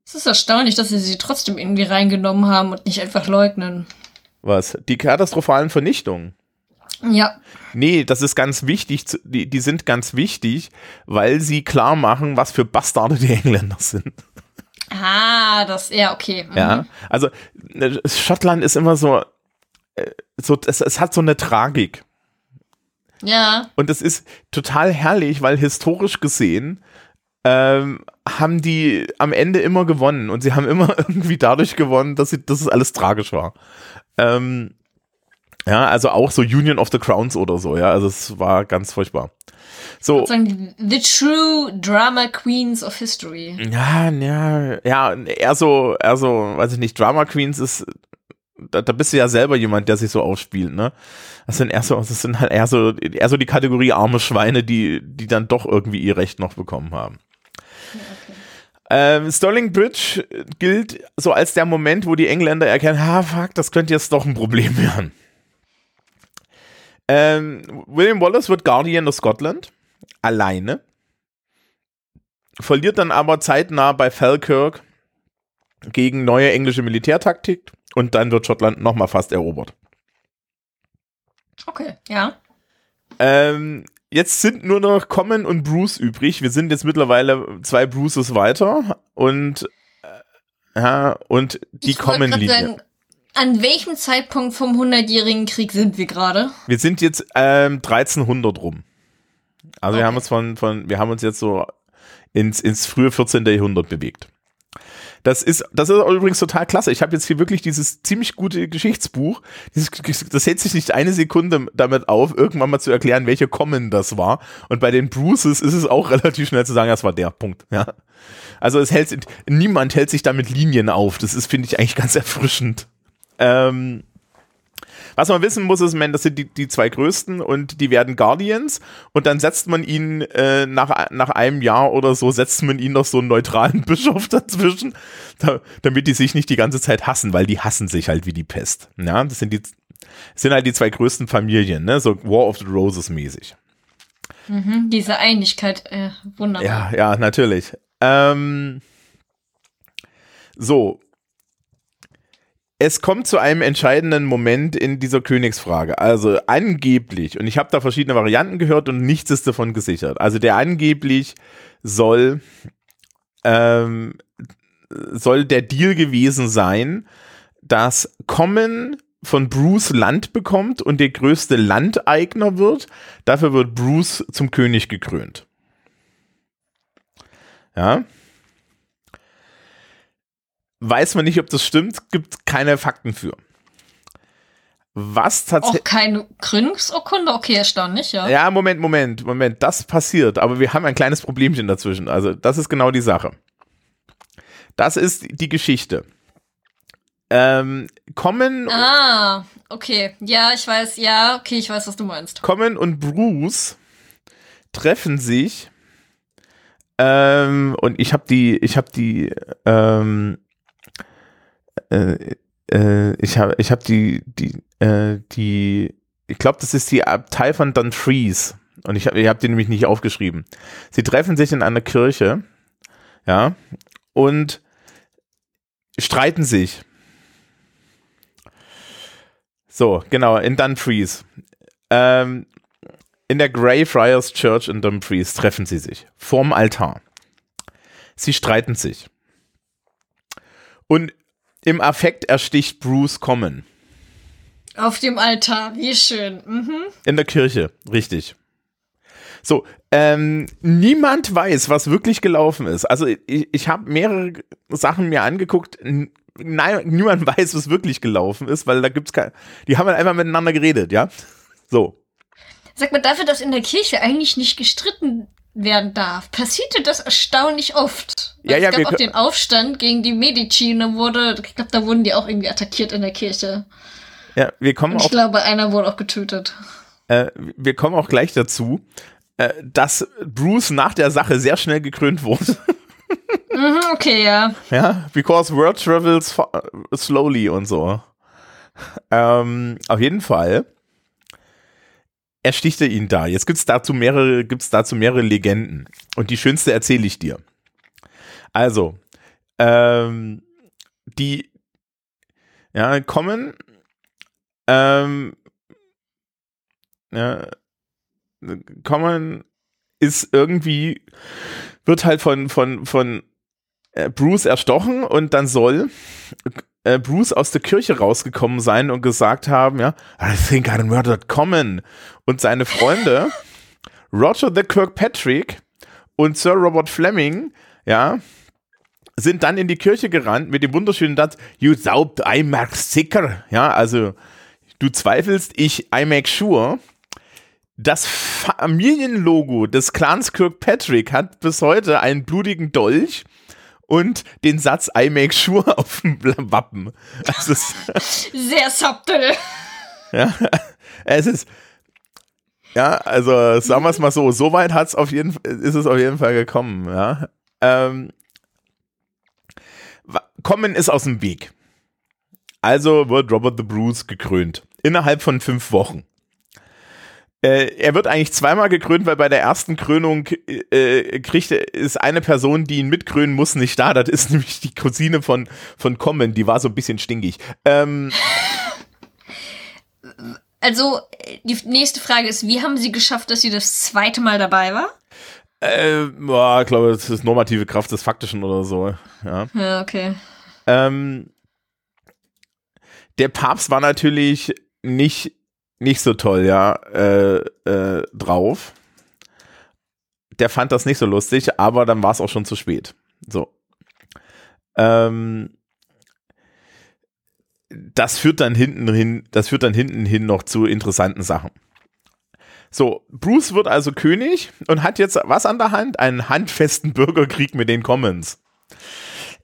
Es ist erstaunlich, dass sie sie trotzdem irgendwie reingenommen haben und nicht einfach leugnen. Was? Die katastrophalen Vernichtungen? Ja. Nee, das ist ganz wichtig, die, die sind ganz wichtig, weil sie klar machen, was für Bastarde die Engländer sind. Ah, das, ja, okay. Mhm. Ja, also äh, Schottland ist immer so, äh, so es, es hat so eine Tragik. Ja. Und es ist total herrlich, weil historisch gesehen ähm, haben die am Ende immer gewonnen und sie haben immer irgendwie dadurch gewonnen, dass, sie, dass es alles tragisch war. Ähm, ja, also auch so Union of the Crowns oder so, ja, also es war ganz furchtbar. So. The true Drama Queens of History. Ja, ja, ja, eher so, eher so, weiß ich nicht, Drama Queens ist, da, da bist du ja selber jemand, der sich so ausspielt, ne? Das sind eher so, das sind halt eher so, eher so die Kategorie arme Schweine, die, die dann doch irgendwie ihr Recht noch bekommen haben. Ähm, Stirling Bridge gilt so als der Moment, wo die Engländer erkennen, ha, fuck, das könnte jetzt doch ein Problem werden. Ähm, William Wallace wird Guardian of Scotland, alleine, verliert dann aber zeitnah bei Falkirk gegen neue englische Militärtaktik und dann wird Schottland nochmal fast erobert. Okay, ja. Ähm, jetzt sind nur noch Common und Bruce übrig. Wir sind jetzt mittlerweile zwei Bruces weiter und äh, ja, und die Common-Linie. An welchem Zeitpunkt vom Hundertjährigen Krieg sind wir gerade? Wir sind jetzt ähm, 1300 rum. Also okay. wir haben uns von, von, wir haben uns jetzt so ins, ins frühe 14. Jahrhundert bewegt. Das ist, das ist übrigens total klasse. Ich habe jetzt hier wirklich dieses ziemlich gute Geschichtsbuch. Dieses, das hält sich nicht eine Sekunde damit auf, irgendwann mal zu erklären, welche Common das war. Und bei den Bruces ist es auch relativ schnell zu sagen, das war der Punkt. Ja. Also es hält, niemand hält sich damit Linien auf. Das ist, finde ich, eigentlich ganz erfrischend. Ähm, was man wissen muss, ist, man, das sind die, die zwei größten und die werden Guardians und dann setzt man ihnen äh, nach, nach einem Jahr oder so, setzt man ihnen noch so einen neutralen Bischof dazwischen, da, damit die sich nicht die ganze Zeit hassen, weil die hassen sich halt wie die Pest. Ja, das sind die, das sind halt die zwei größten Familien, ne, so War of the Roses mäßig. Mhm, diese Einigkeit, äh, wunderbar. Ja, ja, natürlich. Ähm, so, es kommt zu einem entscheidenden Moment in dieser Königsfrage. Also angeblich, und ich habe da verschiedene Varianten gehört und nichts ist davon gesichert. Also der angeblich soll, ähm, soll der Deal gewesen sein, dass Common von Bruce Land bekommt und der größte Landeigner wird. Dafür wird Bruce zum König gekrönt. Ja. Weiß man nicht, ob das stimmt, gibt keine Fakten für. Was tatsächlich. Auch keine Gründungsurkunde? Okay, erstaunlich, ja. Ja, Moment, Moment, Moment. Das passiert, aber wir haben ein kleines Problemchen dazwischen. Also, das ist genau die Sache. Das ist die Geschichte. Ähm, kommen. Ah, okay. Ja, ich weiß, ja, okay, ich weiß, was du meinst. Kommen und Bruce treffen sich. Ähm, und ich habe die, ich habe die, ähm, äh, äh, ich habe ich hab die, die, äh, die, ich glaube, das ist die Abtei von Dumfries. Und ich habe ich hab die nämlich nicht aufgeschrieben. Sie treffen sich in einer Kirche, ja, und streiten sich. So, genau, in Dumfries. Ähm, in der Greyfriars Church in Dumfries treffen sie sich. Vorm Altar. Sie streiten sich. Und Im Affekt ersticht Bruce Common. Auf dem Altar, wie schön. Mhm. In der Kirche, richtig. So, ähm, niemand weiß, was wirklich gelaufen ist. Also ich, ich habe mehrere Sachen mir angeguckt. Nein, niemand weiß, was wirklich gelaufen ist, weil da gibt's kein. Die haben halt einfach miteinander geredet, ja. So. Sag mal, dafür, dass in der Kirche eigentlich nicht gestritten werden darf, passierte das erstaunlich oft. Ja, ja, es gab auch den Aufstand gegen die Medici und dann wurde, ich glaube, da wurden die auch irgendwie attackiert in der Kirche. Ja, wir kommen Und ich auch, glaube, einer wurde auch getötet. äh, wir kommen auch gleich dazu, äh, dass Bruce nach der Sache sehr schnell gekrönt wurde. Mhm, okay, ja. Ja, because word travels slowly und so. Ähm, auf jeden Fall ersticht er ihn da. Jetzt gibt's dazu mehrere, dazu mehrere Legenden. Und die schönste erzähle ich dir. Also, ähm, die, ja, kommen, ähm, ja, kommen ist irgendwie, wird halt von, von, von äh, Bruce erstochen und dann soll äh, Bruce aus der Kirche rausgekommen sein und gesagt haben, ja, I think I murdered Common. Und seine Freunde, Roger the Kirkpatrick und Sir Robert Fleming, ja, sind dann in die Kirche gerannt mit dem wunderschönen Satz, you doubt I make sicker. Ja, also du zweifelst, ich I make sure. Das Familienlogo des Clans Kirkpatrick hat bis heute einen blutigen Dolch und den Satz I make sure auf dem Wappen. Also es, Sehr subtil. ja, es ist ja, also sagen wir es mal so, so weit hat's auf jeden ist es auf jeden Fall gekommen, ja. Ähm, kommen ist aus dem Weg. Also wird Robert the Bruce gekrönt. Innerhalb von fünf Wochen. Äh, er wird eigentlich zweimal gekrönt, weil bei der ersten Krönung äh, kriegt er- ist eine Person, die ihn mitkrönen muss, nicht da. Das ist nämlich die Cousine von, von Common, die war so ein bisschen stinkig. Ähm, Also, äh, die nächste Frage ist, wie haben sie geschafft, dass sie das zweite Mal dabei war? Äh, boah, ich glaube, das ist normative Kraft des Faktischen oder so. Ja. Ja, okay. Ähm, der Papst war natürlich nicht, nicht so toll, ja, äh, äh, drauf. Der fand das nicht so lustig, aber dann war es auch schon zu spät. So. Ähm, das führt dann hinten hin, das führt dann hinten hin noch zu interessanten Sachen. So, Bruce wird also König und hat jetzt was an der Hand? Einen handfesten Bürgerkrieg mit den Commons.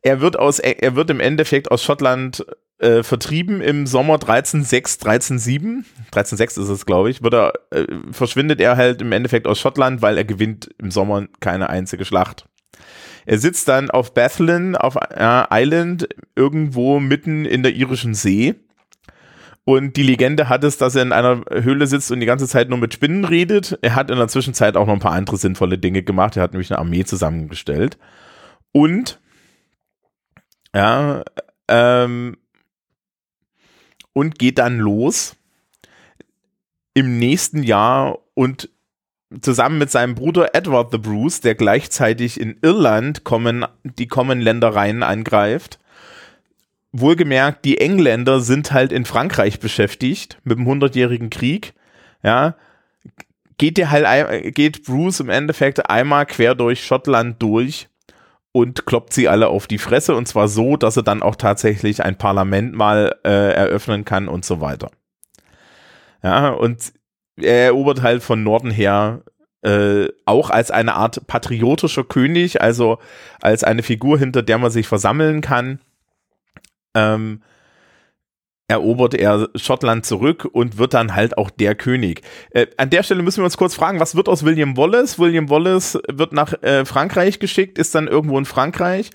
Er wird aus, er wird im Endeffekt aus Schottland äh, vertrieben im Sommer 1306, 1307. 1306 ist es, glaube ich. Wird er, äh, verschwindet er halt im Endeffekt aus Schottland, weil er gewinnt im Sommer keine einzige Schlacht. Er sitzt dann auf Bethlin, auf äh, Island, irgendwo mitten in der irischen See. Und die Legende hat es, dass er in einer Höhle sitzt und die ganze Zeit nur mit Spinnen redet. Er hat in der Zwischenzeit auch noch ein paar andere sinnvolle Dinge gemacht. Er hat nämlich eine Armee zusammengestellt. Und ja, ähm, und geht dann los im nächsten Jahr und zusammen mit seinem Bruder Edward the Bruce, der gleichzeitig in Irland kommen, die Common Ländereien angreift. Wohlgemerkt, die Engländer sind halt in Frankreich beschäftigt mit dem Hundertjährigen Krieg. Ja, geht der halt, geht Bruce im Endeffekt einmal quer durch Schottland durch und kloppt sie alle auf die Fresse und zwar so, dass er dann auch tatsächlich ein Parlament mal äh, eröffnen kann und so weiter. Ja, und er erobert halt von Norden her äh, auch als eine Art patriotischer König, also als eine Figur, hinter der man sich versammeln kann, ähm, erobert er Schottland zurück und wird dann halt auch der König. Äh, an der Stelle müssen wir uns kurz fragen, was wird aus William Wallace? William Wallace wird nach äh, Frankreich geschickt, ist dann irgendwo in Frankreich,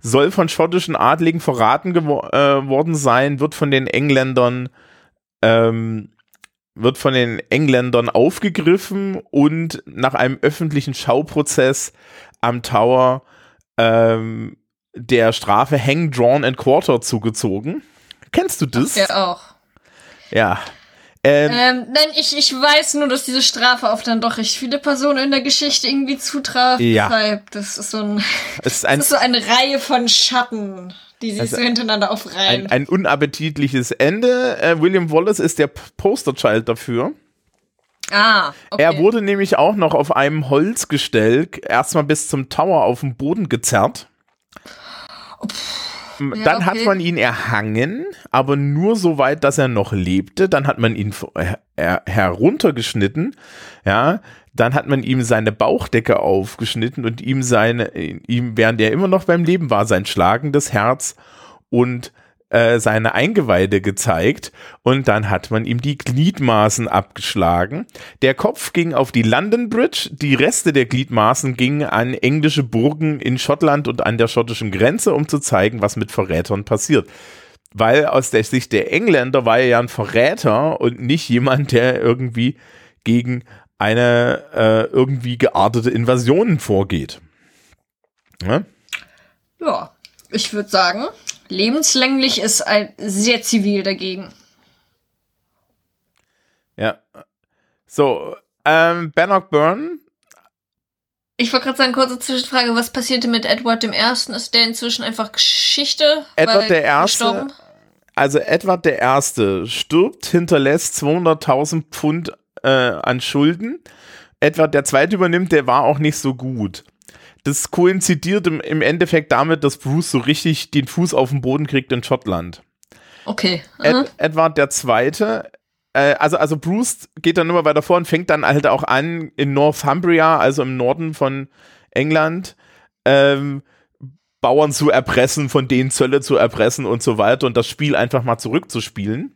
soll von schottischen Adligen verraten äh, worden sein, wird von den Engländern ähm, wird von den Engländern aufgegriffen und nach einem öffentlichen Schauprozess am Tower ähm, der Strafe Hang, Drawn and Quarter zugezogen. Kennst du das? Ja, auch. Ja. Ähm, Ähm, nein, ich, ich weiß nur, dass diese Strafe auf dann doch recht viele Personen in der Geschichte irgendwie zutraf. Ja. Deshalb, das ist so ein, es ist ein, das ist so eine Reihe von Schatten, die sich Also so hintereinander aufreihen. ein, ein unappetitliches Ende. Äh, William Wallace ist der Posterchild dafür. ah, okay. Er wurde nämlich auch noch auf einem Holzgestell erstmal bis zum Tower auf den Boden gezerrt. Ja, Dann hat okay. man ihn erhangen, aber nur so weit, dass er noch lebte. Dann hat man ihn her her heruntergeschnitten, ja. Dann hat man ihm seine Bauchdecke aufgeschnitten und ihm seine, ihm, während er immer noch beim Leben war, sein schlagendes Herz und äh, seine Eingeweide gezeigt und dann hat man ihm die Gliedmaßen abgeschlagen. Der Kopf ging auf die London Bridge, die Reste der Gliedmaßen gingen an englische Burgen in Schottland und an der schottischen Grenze, um zu zeigen, was mit Verrätern passiert. Weil aus der Sicht der Engländer war er ja ein Verräter und nicht jemand, der irgendwie gegen eine äh, irgendwie geartete Invasion vorgeht. Ja? Ja, ich würde sagen, lebenslänglich ist ein sehr zivil dagegen. Ja. So, ähm, Bannock Byrne, Ich wollte gerade sagen, kurze Zwischenfrage, was passierte mit Edward dem Ersten? Ist der inzwischen einfach Geschichte? Edward der Erste- also Edward der Erste stirbt, hinterlässt 200.000 Pfund äh, an Schulden. Edward der Zweite übernimmt, der war auch nicht so gut. Das koinzidiert im, im Endeffekt damit, dass Bruce so richtig den Fuß auf den Boden kriegt in Schottland. Okay. Ed, Edward der Zweite, äh, also, also Bruce geht dann immer weiter vor und fängt dann halt auch an in Northumbria, also im Norden von England, ähm, Bauern zu erpressen, von denen Zölle zu erpressen und so weiter und das Spiel einfach mal zurückzuspielen.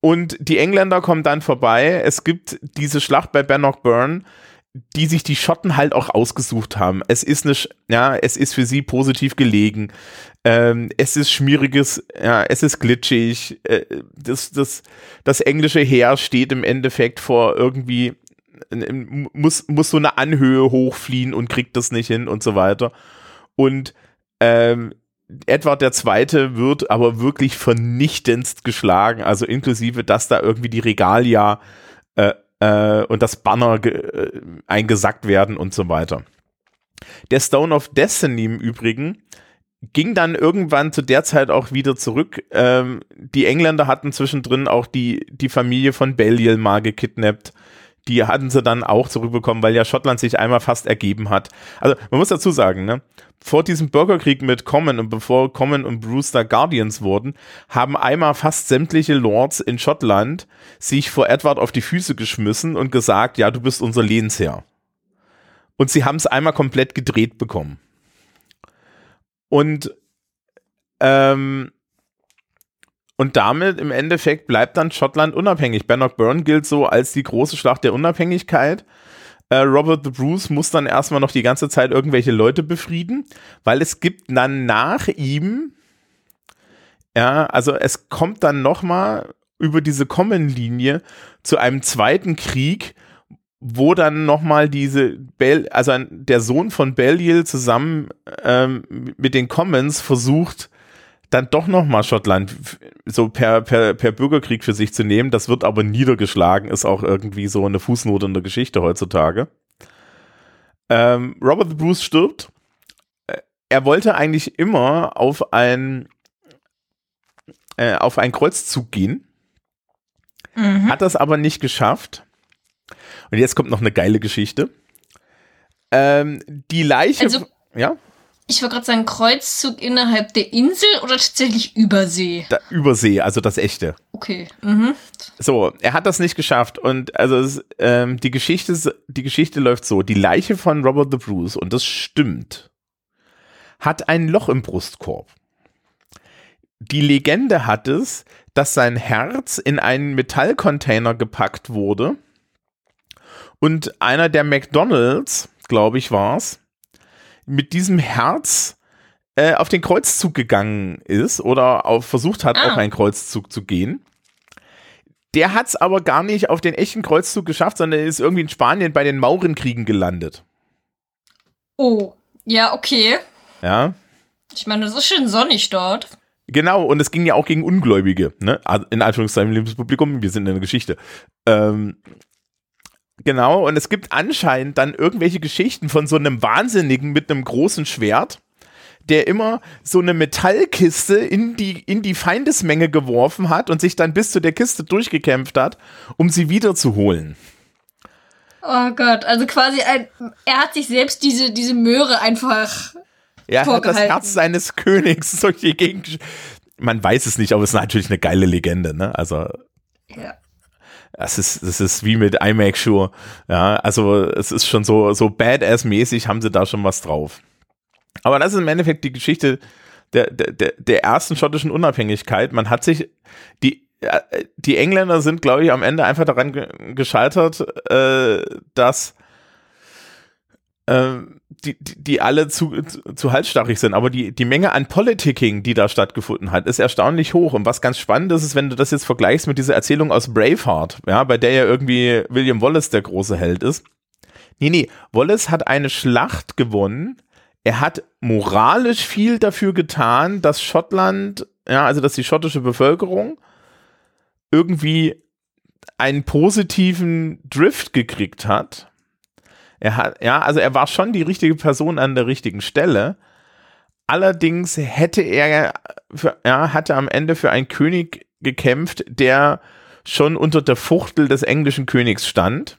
Und die Engländer kommen dann vorbei. Es gibt diese Schlacht bei Bannockburn, die sich die Schotten halt auch ausgesucht haben. Es ist eine, ja, es ist für sie positiv gelegen. Ähm, es ist schmieriges, ja, es ist glitschig. Äh, das, das, das englische Heer steht im Endeffekt vor irgendwie, muss, muss so eine Anhöhe hochfliehen und kriegt das nicht hin und so weiter. Und ähm, Edward der Zweite wird aber wirklich vernichtendst geschlagen, also inklusive, dass da irgendwie die Regalia äh, äh, und das Banner äh, eingesackt werden und so weiter. Der Stone of Destiny im Übrigen ging dann irgendwann zu der Zeit auch wieder zurück. Ähm, die Engländer hatten zwischendrin auch die, die Familie von Balliol mal gekidnappt. Die hatten sie dann auch zurückbekommen, weil ja Schottland sich einmal fast ergeben hat. Also man muss dazu sagen, ne, vor diesem Bürgerkrieg mit Common und bevor Common und Brewster Guardians wurden, haben einmal fast sämtliche Lords in Schottland sich vor Edward auf die Füße geschmissen und gesagt, ja, du bist unser Lehnsherr. Und sie haben es einmal komplett gedreht bekommen. Und ähm, und damit im Endeffekt bleibt dann Schottland unabhängig. Bannockburn gilt so als die große Schlacht der Unabhängigkeit. Äh, Robert the Bruce muss dann erstmal noch die ganze Zeit irgendwelche Leute befrieden, weil es gibt dann nach ihm, ja, also es kommt dann nochmal über diese Common-Linie zu einem zweiten Krieg, wo dann nochmal diese, Bel also der Sohn von Balliol zusammen ähm, mit den Commons versucht, dann doch nochmal Schottland so per, per, per Bürgerkrieg für sich zu nehmen. Das wird aber niedergeschlagen, ist auch irgendwie so eine Fußnote in der Geschichte heutzutage. Ähm, Robert the Bruce stirbt. Äh, Er wollte eigentlich immer auf ein äh, auf einen Kreuzzug gehen, Mhm. hat das aber nicht geschafft. Und jetzt kommt noch eine geile Geschichte. Ähm, die Leiche. Also- ja, Ich wollte gerade sagen, Kreuzzug innerhalb der Insel oder tatsächlich Übersee? da, Übersee, also das echte. Okay. Mhm. So, er hat das nicht geschafft und also es, ähm, die Geschichte die Geschichte läuft so: Die Leiche von Robert the Bruce und das stimmt, hat ein Loch im Brustkorb. Die Legende hat es, dass sein Herz in einen Metallcontainer gepackt wurde und einer der McDonalds, glaube ich, war's, mit diesem Herz äh, auf den Kreuzzug gegangen ist oder auf, versucht hat, Ah. auf einen Kreuzzug zu gehen. Der hat es aber gar nicht auf den echten Kreuzzug geschafft, sondern ist irgendwie in Spanien bei den Maurenkriegen gelandet. Oh. Ja, okay. Ja. Ich meine, es ist schön sonnig dort. Genau, und es ging ja auch gegen Ungläubige, ne? Also in Anführungszeichen, liebes Publikum, wir sind in der Geschichte. Ähm, genau, und es gibt anscheinend dann irgendwelche Geschichten von so einem Wahnsinnigen mit einem großen Schwert, der immer so eine Metallkiste in die, in die Feindesmenge geworfen hat und sich dann bis zu der Kiste durchgekämpft hat, um sie wiederzuholen. Oh Gott, also quasi ein, er hat sich selbst diese, diese Möhre einfach er hat das Herz seines Königs solche Gegend. Man weiß es nicht, aber es ist natürlich eine geile Legende, ne? Also. Ja. Das ist, das ist wie mit I Make Sure. Ja, also es ist schon so, so badass-mäßig haben sie da schon was drauf. Aber das ist im Endeffekt die Geschichte der, der, der ersten schottischen Unabhängigkeit. Man hat sich, die, die Engländer sind, glaube ich, am Ende einfach daran gescheitert, äh, dass äh, die, die alle zu, zu halsstarrig sind. Aber die, die Menge an Politicking, die da stattgefunden hat, ist erstaunlich hoch. Und was ganz spannend ist, ist, wenn du das jetzt vergleichst mit dieser Erzählung aus Braveheart, ja, bei der ja irgendwie William Wallace der große Held ist. Nee, nee, Wallace hat eine Schlacht gewonnen. Er hat moralisch viel dafür getan, dass Schottland, ja, also dass die schottische Bevölkerung irgendwie einen positiven Drift gekriegt hat er hat, ja, also er war schon die richtige Person an der richtigen Stelle. Allerdings hätte er, für, er hatte am Ende für einen König gekämpft, der schon unter der Fuchtel des englischen Königs stand.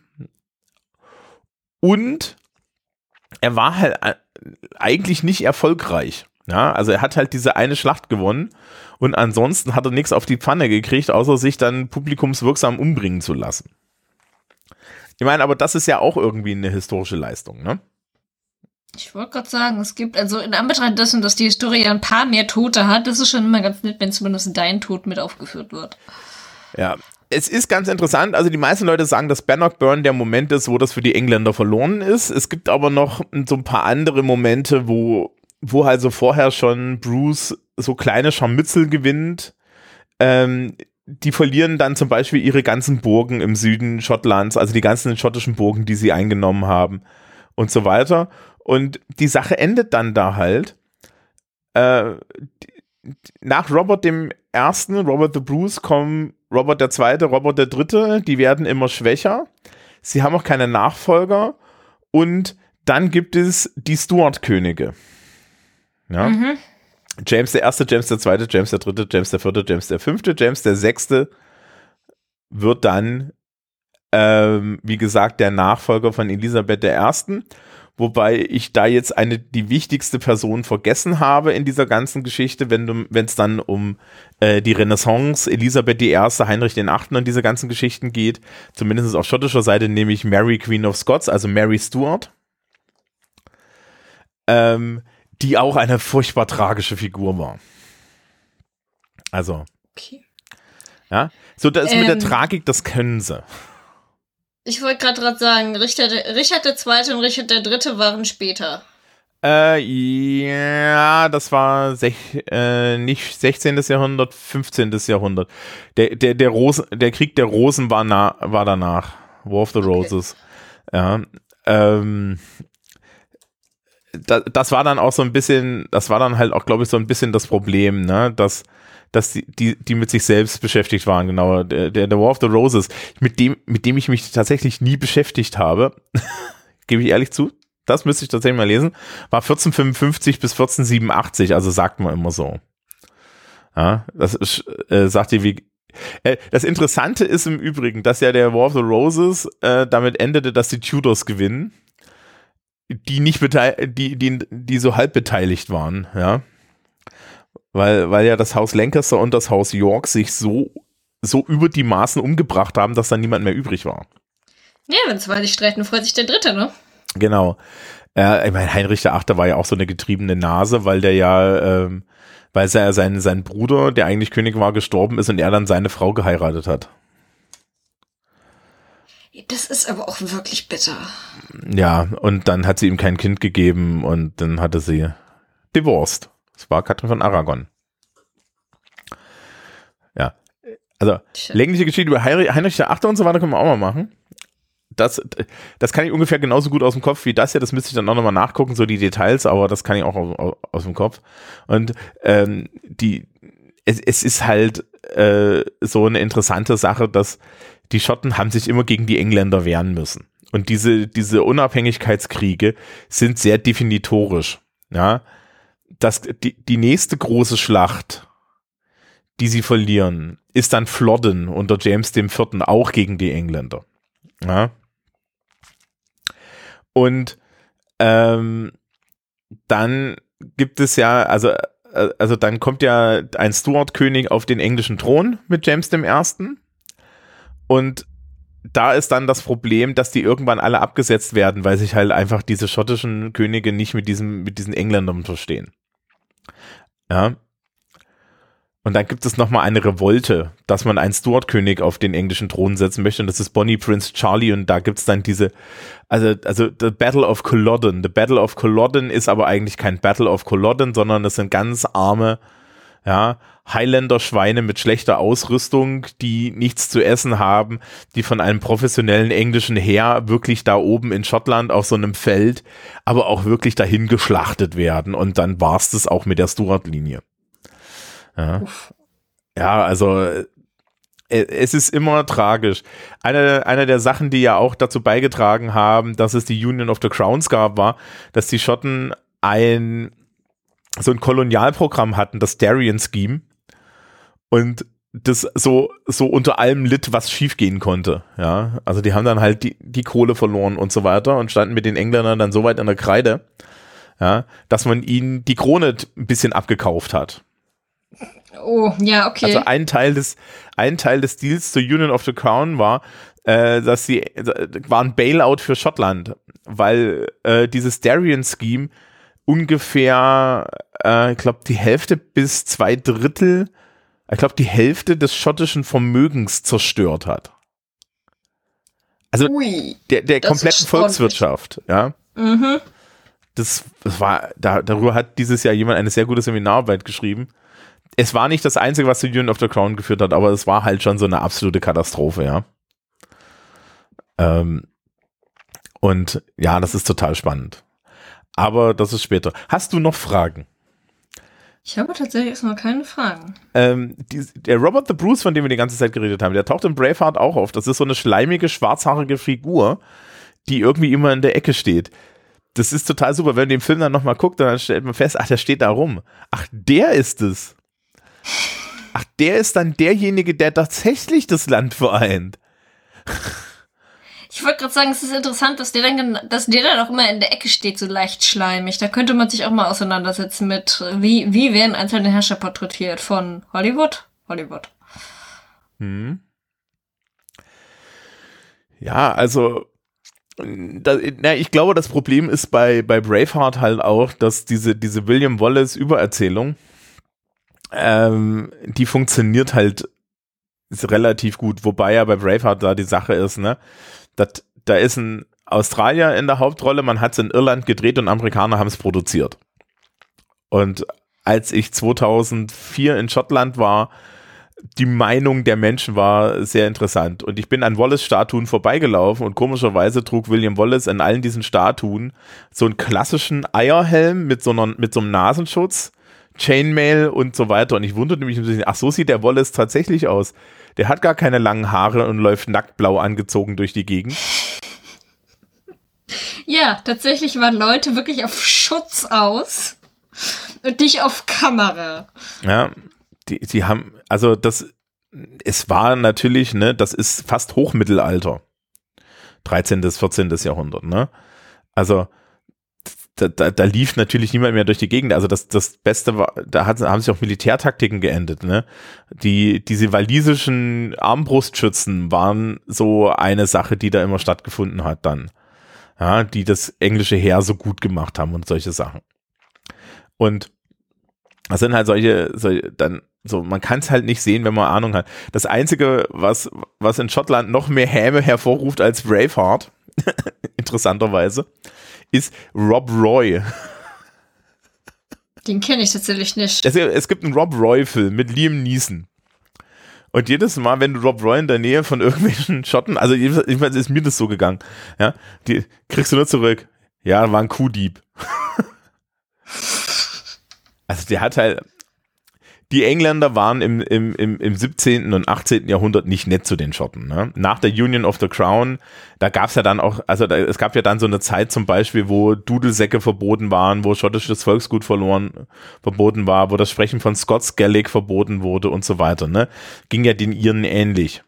Und er war halt eigentlich nicht erfolgreich. Ja, also er hat halt diese eine Schlacht gewonnen und ansonsten hat er nichts auf die Pfanne gekriegt, außer sich dann publikumswirksam umbringen zu lassen. Ich meine, aber das ist ja auch irgendwie eine historische Leistung, ne? Ich wollte gerade sagen, es gibt, also in Anbetracht dessen, dass die Historie ja ein paar mehr Tote hat, das ist schon immer ganz nett, wenn zumindest dein Tod mit aufgeführt wird. Ja, es ist ganz interessant. Also die meisten Leute sagen, dass Bannockburn der Moment ist, wo das für die Engländer verloren ist. Es gibt aber noch so ein paar andere Momente, wo, wo also vorher schon Bruce so kleine Scharmützel gewinnt. Ähm, die verlieren dann zum Beispiel ihre ganzen Burgen im Süden Schottlands, also die ganzen schottischen Burgen, die sie eingenommen haben und so weiter. Und die Sache endet dann da halt. Äh, nach Robert dem Ersten, Robert the Bruce, kommen Robert der Zweite, Robert der Dritte, die werden immer schwächer. Sie haben auch keine Nachfolger. Und dann gibt es die Stuart-Könige. Ja. Mhm. James der Erste, James der Zweite, James der Dritte, James der Vierte, James der Fünfte, James der Sechste wird dann, ähm, wie gesagt, der Nachfolger von Elisabeth der Ersten. Wobei ich da jetzt eine, die wichtigste Person vergessen habe in dieser ganzen Geschichte, wenn es dann um äh, die Renaissance, Elisabeth I., Heinrich den Achten und diese ganzen Geschichten geht. Zumindest auf schottischer Seite nämlich Mary Queen of Scots, also Mary Stuart. Ähm, die auch eine furchtbar tragische Figur war. Also. Okay. Ja, so das ähm, mit der ähm. Tragik, das können sie. Ich wollte gerade sagen, Richard, Richard II. und Richard III. waren später. Äh, ja, das war sech, äh, nicht 16. Jahrhundert, 15. Jahrhundert. Der, der, der, Rosen, der Krieg der Rosen war, na, war danach. War of the Roses. Okay. Ja. Ähm, da, das war dann auch so ein bisschen, das war dann halt auch, glaube ich, so ein bisschen das Problem, ne, dass, dass die, die, die mit sich selbst beschäftigt waren, genau. Der, der, der War of the Roses, mit dem, mit dem ich mich tatsächlich nie beschäftigt habe, gebe ich ehrlich zu, das müsste ich tatsächlich mal lesen, war 1455 bis 1487, also sagt man immer so. Ja, das ist, äh, sagt ihr wie, äh, das Interessante ist im Übrigen, dass ja der War of the Roses äh, damit endete, dass die Tudors gewinnen die nicht die, die, die so halb beteiligt waren, ja. Weil, weil ja das Haus Lancaster und das Haus York sich so, so über die Maßen umgebracht haben, dass da niemand mehr übrig war. Ja, wenn zwei sich streiten, freut sich der Dritte, ne? Genau. Äh, ich meine, Heinrich der Achte war ja auch so eine getriebene Nase, weil der ja, ähm, weil er sein, sein Bruder, der eigentlich König war, gestorben ist und er dann seine Frau geheiratet hat. Das ist aber auch wirklich bitter. Ja, und dann hat sie ihm kein Kind gegeben und dann hatte sie divorced. Das war Katrin von Aragon. Ja. Also, Schön. längliche Geschichte über Heinrich der Achte und so weiter können wir auch mal machen. Das, das kann ich ungefähr genauso gut aus dem Kopf wie das hier. Das müsste ich dann auch nochmal nachgucken, so die Details, aber das kann ich auch aus, aus dem Kopf. Und ähm, die, es, es ist halt äh, so eine interessante Sache, dass die Schotten haben sich immer gegen die Engländer wehren müssen. Und diese, diese Unabhängigkeitskriege sind sehr definitorisch. Ja, das, die, die nächste große Schlacht, die sie verlieren, ist dann Flodden unter James Vierten auch gegen die Engländer. Ja. Und ähm, dann gibt es ja, also, äh, also dann kommt ja ein Stuart-König auf den englischen Thron mit James Ersten. Und da ist dann das Problem, dass die irgendwann alle abgesetzt werden, weil sich halt einfach diese schottischen Könige nicht mit diesem, mit diesen Engländern verstehen. Ja. Und dann gibt es nochmal eine Revolte, dass man einen Stuart-König auf den englischen Thron setzen möchte. Und das ist Bonnie Prince Charlie. Und da gibt es dann diese, also, also The Battle of Culloden. The Battle of Culloden ist aber eigentlich kein Battle of Culloden, sondern das sind ganz arme, ja, Highlander-Schweine mit schlechter Ausrüstung, die nichts zu essen haben, die von einem professionellen englischen Heer wirklich da oben in Schottland auf so einem Feld, aber auch wirklich dahin geschlachtet werden. Und dann war es das auch mit der Stuart-Linie. Ja. ja, also äh, es ist immer tragisch. Eine, eine der Sachen, die ja auch dazu beigetragen haben, dass es die Union of the Crowns gab, war, dass die Schotten ein so ein Kolonialprogramm hatten, das Darien Scheme, und das so, so unter allem litt, was schiefgehen konnte. Ja, also die haben dann halt die, die Kohle verloren und so weiter und standen mit den Engländern dann so weit in der Kreide, ja, dass man ihnen die Krone ein bisschen abgekauft hat. Oh, ja, okay. Also ein Teil des, ein Teil des Deals zur Union of the Crown war, äh, dass sie, war ein Bailout für Schottland, weil äh, dieses Darien-Scheme ungefähr, äh, ich glaube, die Hälfte bis zwei Drittel, ich glaube, die Hälfte des schottischen Vermögens zerstört hat. Also Ui, der, der kompletten Volkswirtschaft, ja. Mhm. Das, das war, da, darüber hat dieses Jahr jemand eine sehr gute Seminararbeit geschrieben es war nicht das Einzige, was zu Union of the Crown geführt hat, aber es war halt schon so eine absolute Katastrophe, ja. Ähm, und ja, das ist total spannend. Aber das ist später. Hast du noch Fragen? Ich habe tatsächlich erstmal keine Fragen. Ähm, die, der Robert the Bruce, von dem wir die ganze Zeit geredet haben, der taucht in Braveheart auch auf. Das ist so eine schleimige, schwarzhaarige Figur, die irgendwie immer in der Ecke steht. Das ist total super. Wenn man den Film dann nochmal guckt, dann stellt man fest, ach, der steht da rum. Ach, der ist es. Ach, der ist dann derjenige, der tatsächlich das Land vereint. Ich wollte gerade sagen, es ist interessant, dass der, dann, dass der dann auch immer in der Ecke steht, so leicht schleimig. Da könnte man sich auch mal auseinandersetzen mit, wie, wie werden einzelne Herrscher porträtiert von Hollywood? Hollywood. Hm. Ja, also, da, na, ich glaube, das Problem ist bei, bei Braveheart halt auch, dass diese, diese William Wallace Übererzählung, ähm, die funktioniert halt relativ gut, wobei ja bei Braveheart da die Sache ist, ne, dat, da ist ein Australier in der Hauptrolle, man hat es in Irland gedreht und Amerikaner haben es produziert. Und als ich 2004 in Schottland war, die Meinung der Menschen war sehr interessant. Und ich bin an Wallace-Statuen vorbeigelaufen und komischerweise trug William Wallace in allen diesen Statuen so einen klassischen Eierhelm mit so, einer, mit so einem Nasenschutz Chainmail und so weiter. Und ich wunderte mich ein bisschen, ach, so sieht der Wallace tatsächlich aus. Der hat gar keine langen Haare und läuft nacktblau angezogen durch die Gegend. Ja, tatsächlich waren Leute wirklich auf Schutz aus und nicht auf Kamera. Ja, die, die haben, also das, es war natürlich, ne, das ist fast Hochmittelalter. 13. bis 14. Jahrhundert, ne? Also, da, da, da lief natürlich niemand mehr durch die Gegend. Also das, das Beste war, da hat, haben sich auch Militärtaktiken geendet. Ne? Die, diese walisischen Armbrustschützen waren so eine Sache, die da immer stattgefunden hat dann. Ja, die das englische Heer so gut gemacht haben und solche Sachen. Und das sind halt solche, solche dann so, man kann es halt nicht sehen, wenn man Ahnung hat. Das Einzige, was, was in Schottland noch mehr Häme hervorruft als Braveheart, interessanterweise, ist Rob Roy. Den kenne ich tatsächlich nicht. Es, es gibt einen Rob Roy-Film mit Liam Neeson. Und jedes Mal, wenn du Rob Roy in der Nähe von irgendwelchen Schotten, also jedenfalls ist mir das so gegangen, ja, die kriegst du nur zurück. Ja, war ein Kuhdieb. also der hat halt, die Engländer waren im, im, im, im 17. und 18. Jahrhundert nicht nett zu den Schotten. Ne? Nach der Union of the Crown, da gab es ja dann auch, also da, es gab ja dann so eine Zeit zum Beispiel, wo Dudelsäcke verboten waren, wo schottisches Volksgut verloren verboten war, wo das Sprechen von Scots Gaelic verboten wurde und so weiter. Ne? Ging ja den Iren ähnlich.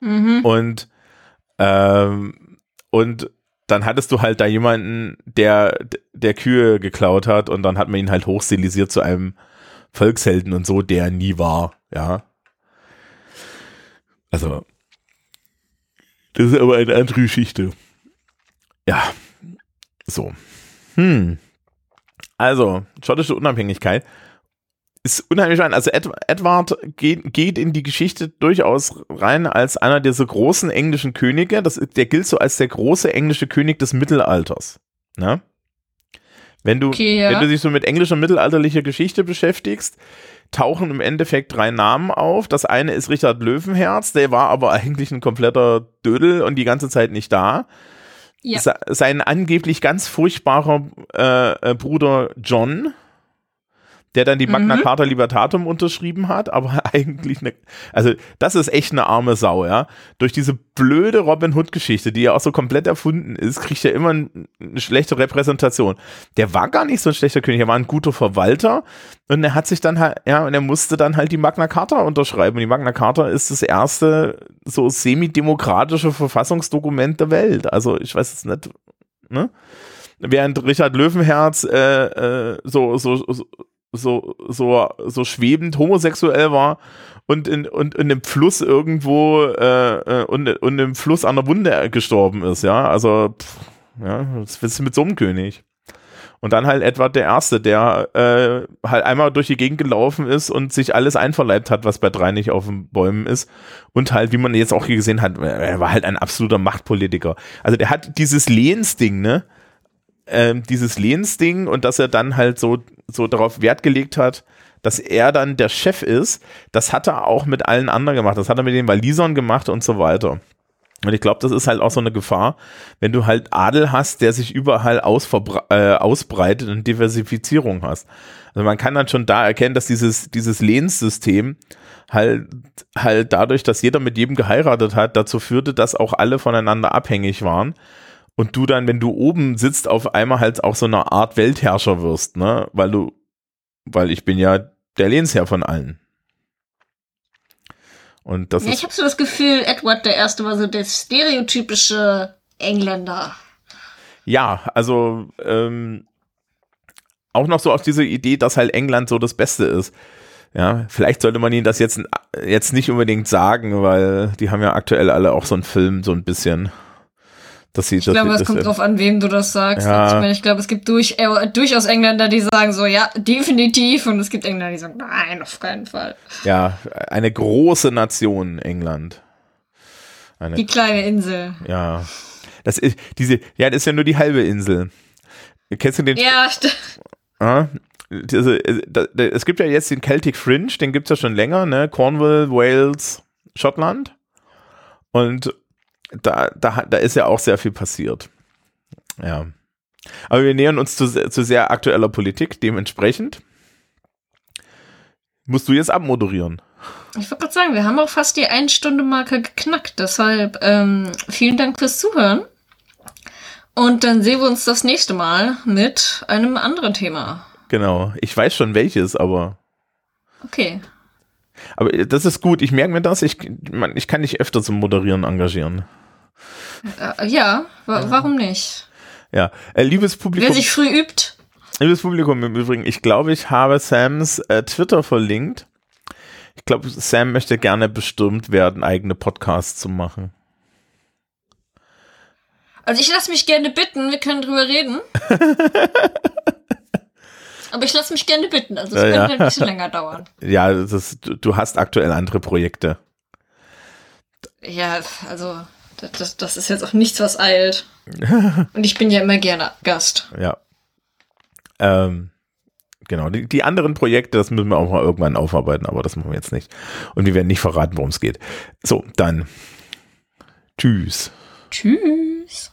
Mhm. Und ähm, und dann hattest du halt da jemanden, der der Kühe geklaut hat und dann hat man ihn halt hochstilisiert zu einem Volkshelden und so, der nie war, ja. Also, das ist aber eine andere Geschichte. Ja, so. Hm. Also, schottische Unabhängigkeit ist unheimlich rein. Also Ed, Edward geht, geht in die Geschichte durchaus rein als einer dieser großen englischen Könige. Das, der gilt so als der große englische König des Mittelalters. Ne? Wenn du, Okay, ja. wenn du dich so mit englischer mittelalterlicher Geschichte beschäftigst, tauchen im Endeffekt drei Namen auf. Das eine ist Richard Löwenherz, der war aber eigentlich ein kompletter Dödel und die ganze Zeit nicht da. Ja. Se- Sein angeblich ganz furchtbarer äh, äh, Bruder John, der dann die Magna Mhm. Carta Libertatum unterschrieben hat, aber eigentlich eine, also das ist echt eine arme Sau, ja. Durch diese blöde Robin Hood Geschichte, die ja auch so komplett erfunden ist, kriegt er immer ein- eine schlechte Repräsentation. Der war gar nicht so ein schlechter König, er war ein guter Verwalter und er hat sich dann halt, ja, und er musste dann halt die Magna Carta unterschreiben. Und die Magna Carta ist das erste so semi-demokratische Verfassungsdokument der Welt. Also ich weiß es nicht, ne? Während Richard Löwenherz äh, äh, so, so, so, so, so, so schwebend homosexuell war und in, und in dem Fluss irgendwo äh, äh, und, und im Fluss an der Wunde gestorben ist, ja. Also, pff, ja, was du mit so einem König? Und dann halt Edward der Erste, der äh, halt einmal durch die Gegend gelaufen ist und sich alles einverleibt hat, was bei drei nicht auf den Bäumen ist. Und halt, wie man jetzt auch gesehen hat, er war halt ein absoluter Machtpolitiker. Also der hat dieses Lehnsding, ne? Ähm, dieses Lehnsding und dass er dann halt so, so darauf Wert gelegt hat, dass er dann der Chef ist, das hat er auch mit allen anderen gemacht. Das hat er mit den Walisern gemacht und so weiter. Und ich glaube, das ist halt auch so eine Gefahr, wenn du halt Adel hast, der sich überall äh, ausbreitet und Diversifizierung hast. Also man kann dann schon da erkennen, dass dieses, dieses Lehnssystem halt, halt dadurch, dass jeder mit jedem geheiratet hat, dazu führte, dass auch alle voneinander abhängig waren. Und du dann, wenn du oben sitzt, auf einmal halt auch so eine Art Weltherrscher wirst, ne? Weil du, weil ich bin ja der Lehnsherr von allen. Und das ja, ist. ich habe so das Gefühl, Edward der Erste war so der stereotypische Engländer. Ja, also ähm, auch noch so auf diese Idee, dass halt England so das Beste ist. Ja, vielleicht sollte man ihnen das jetzt, jetzt nicht unbedingt sagen, weil die haben ja aktuell alle auch so einen Film, so ein bisschen. Dass sie, Ich glaube, es das, kommt drauf an, wem du das sagst. Ja. Ich meine, ich glaube, es gibt durch, äh, durchaus Engländer, die sagen so, ja, definitiv. Und es gibt Engländer, die sagen, nein, auf keinen Fall. Ja, eine große Nation, England. Eine, Die kleine Insel. ja. Das ist, diese, ja, das ist ja nur die halbe Insel. Kennst du den? Ja, st- Ah, diese, äh, da, da, es gibt ja jetzt den Celtic Fringe, den gibt's ja schon länger, ne? Cornwall, Wales, Schottland. Und da, da, da ist ja auch sehr viel passiert. Ja. Aber wir nähern uns zu, zu sehr aktueller Politik, dementsprechend musst du jetzt abmoderieren. ich wollte gerade sagen, wir haben auch fast die Ein-Stunde-Marke geknackt. Deshalb ähm, vielen Dank fürs Zuhören. Und dann sehen wir uns das nächste Mal mit einem anderen Thema. Genau. Ich weiß schon welches, aber, Okay. aber das ist gut. Ich merke mir das. Ich, man, ich kann dich öfter zum Moderieren engagieren. Äh, ja, wa warum nicht? Ja. Äh, liebes Publikum. Wer sich früh übt, Liebes Publikum im Übrigen, ich glaube, ich habe Sams äh, Twitter verlinkt. Ich glaube, Sam möchte gerne bestürmt werden, eigene Podcasts zu machen. Also ich lasse mich gerne bitten, wir können drüber reden. Aber ich lasse mich gerne bitten, also es Ja, könnte ja. halt ein bisschen länger dauern. Ja, das du hast aktuell andere Projekte. Ja, also das, das, das ist jetzt auch nichts, was eilt. Und ich bin ja immer gerne Gast. Ja. Ähm, genau. Die, die anderen Projekte, das müssen wir auch mal irgendwann aufarbeiten, aber das machen wir jetzt nicht. Und wir werden nicht verraten, worum es geht. So, dann. Tschüss. Tschüss.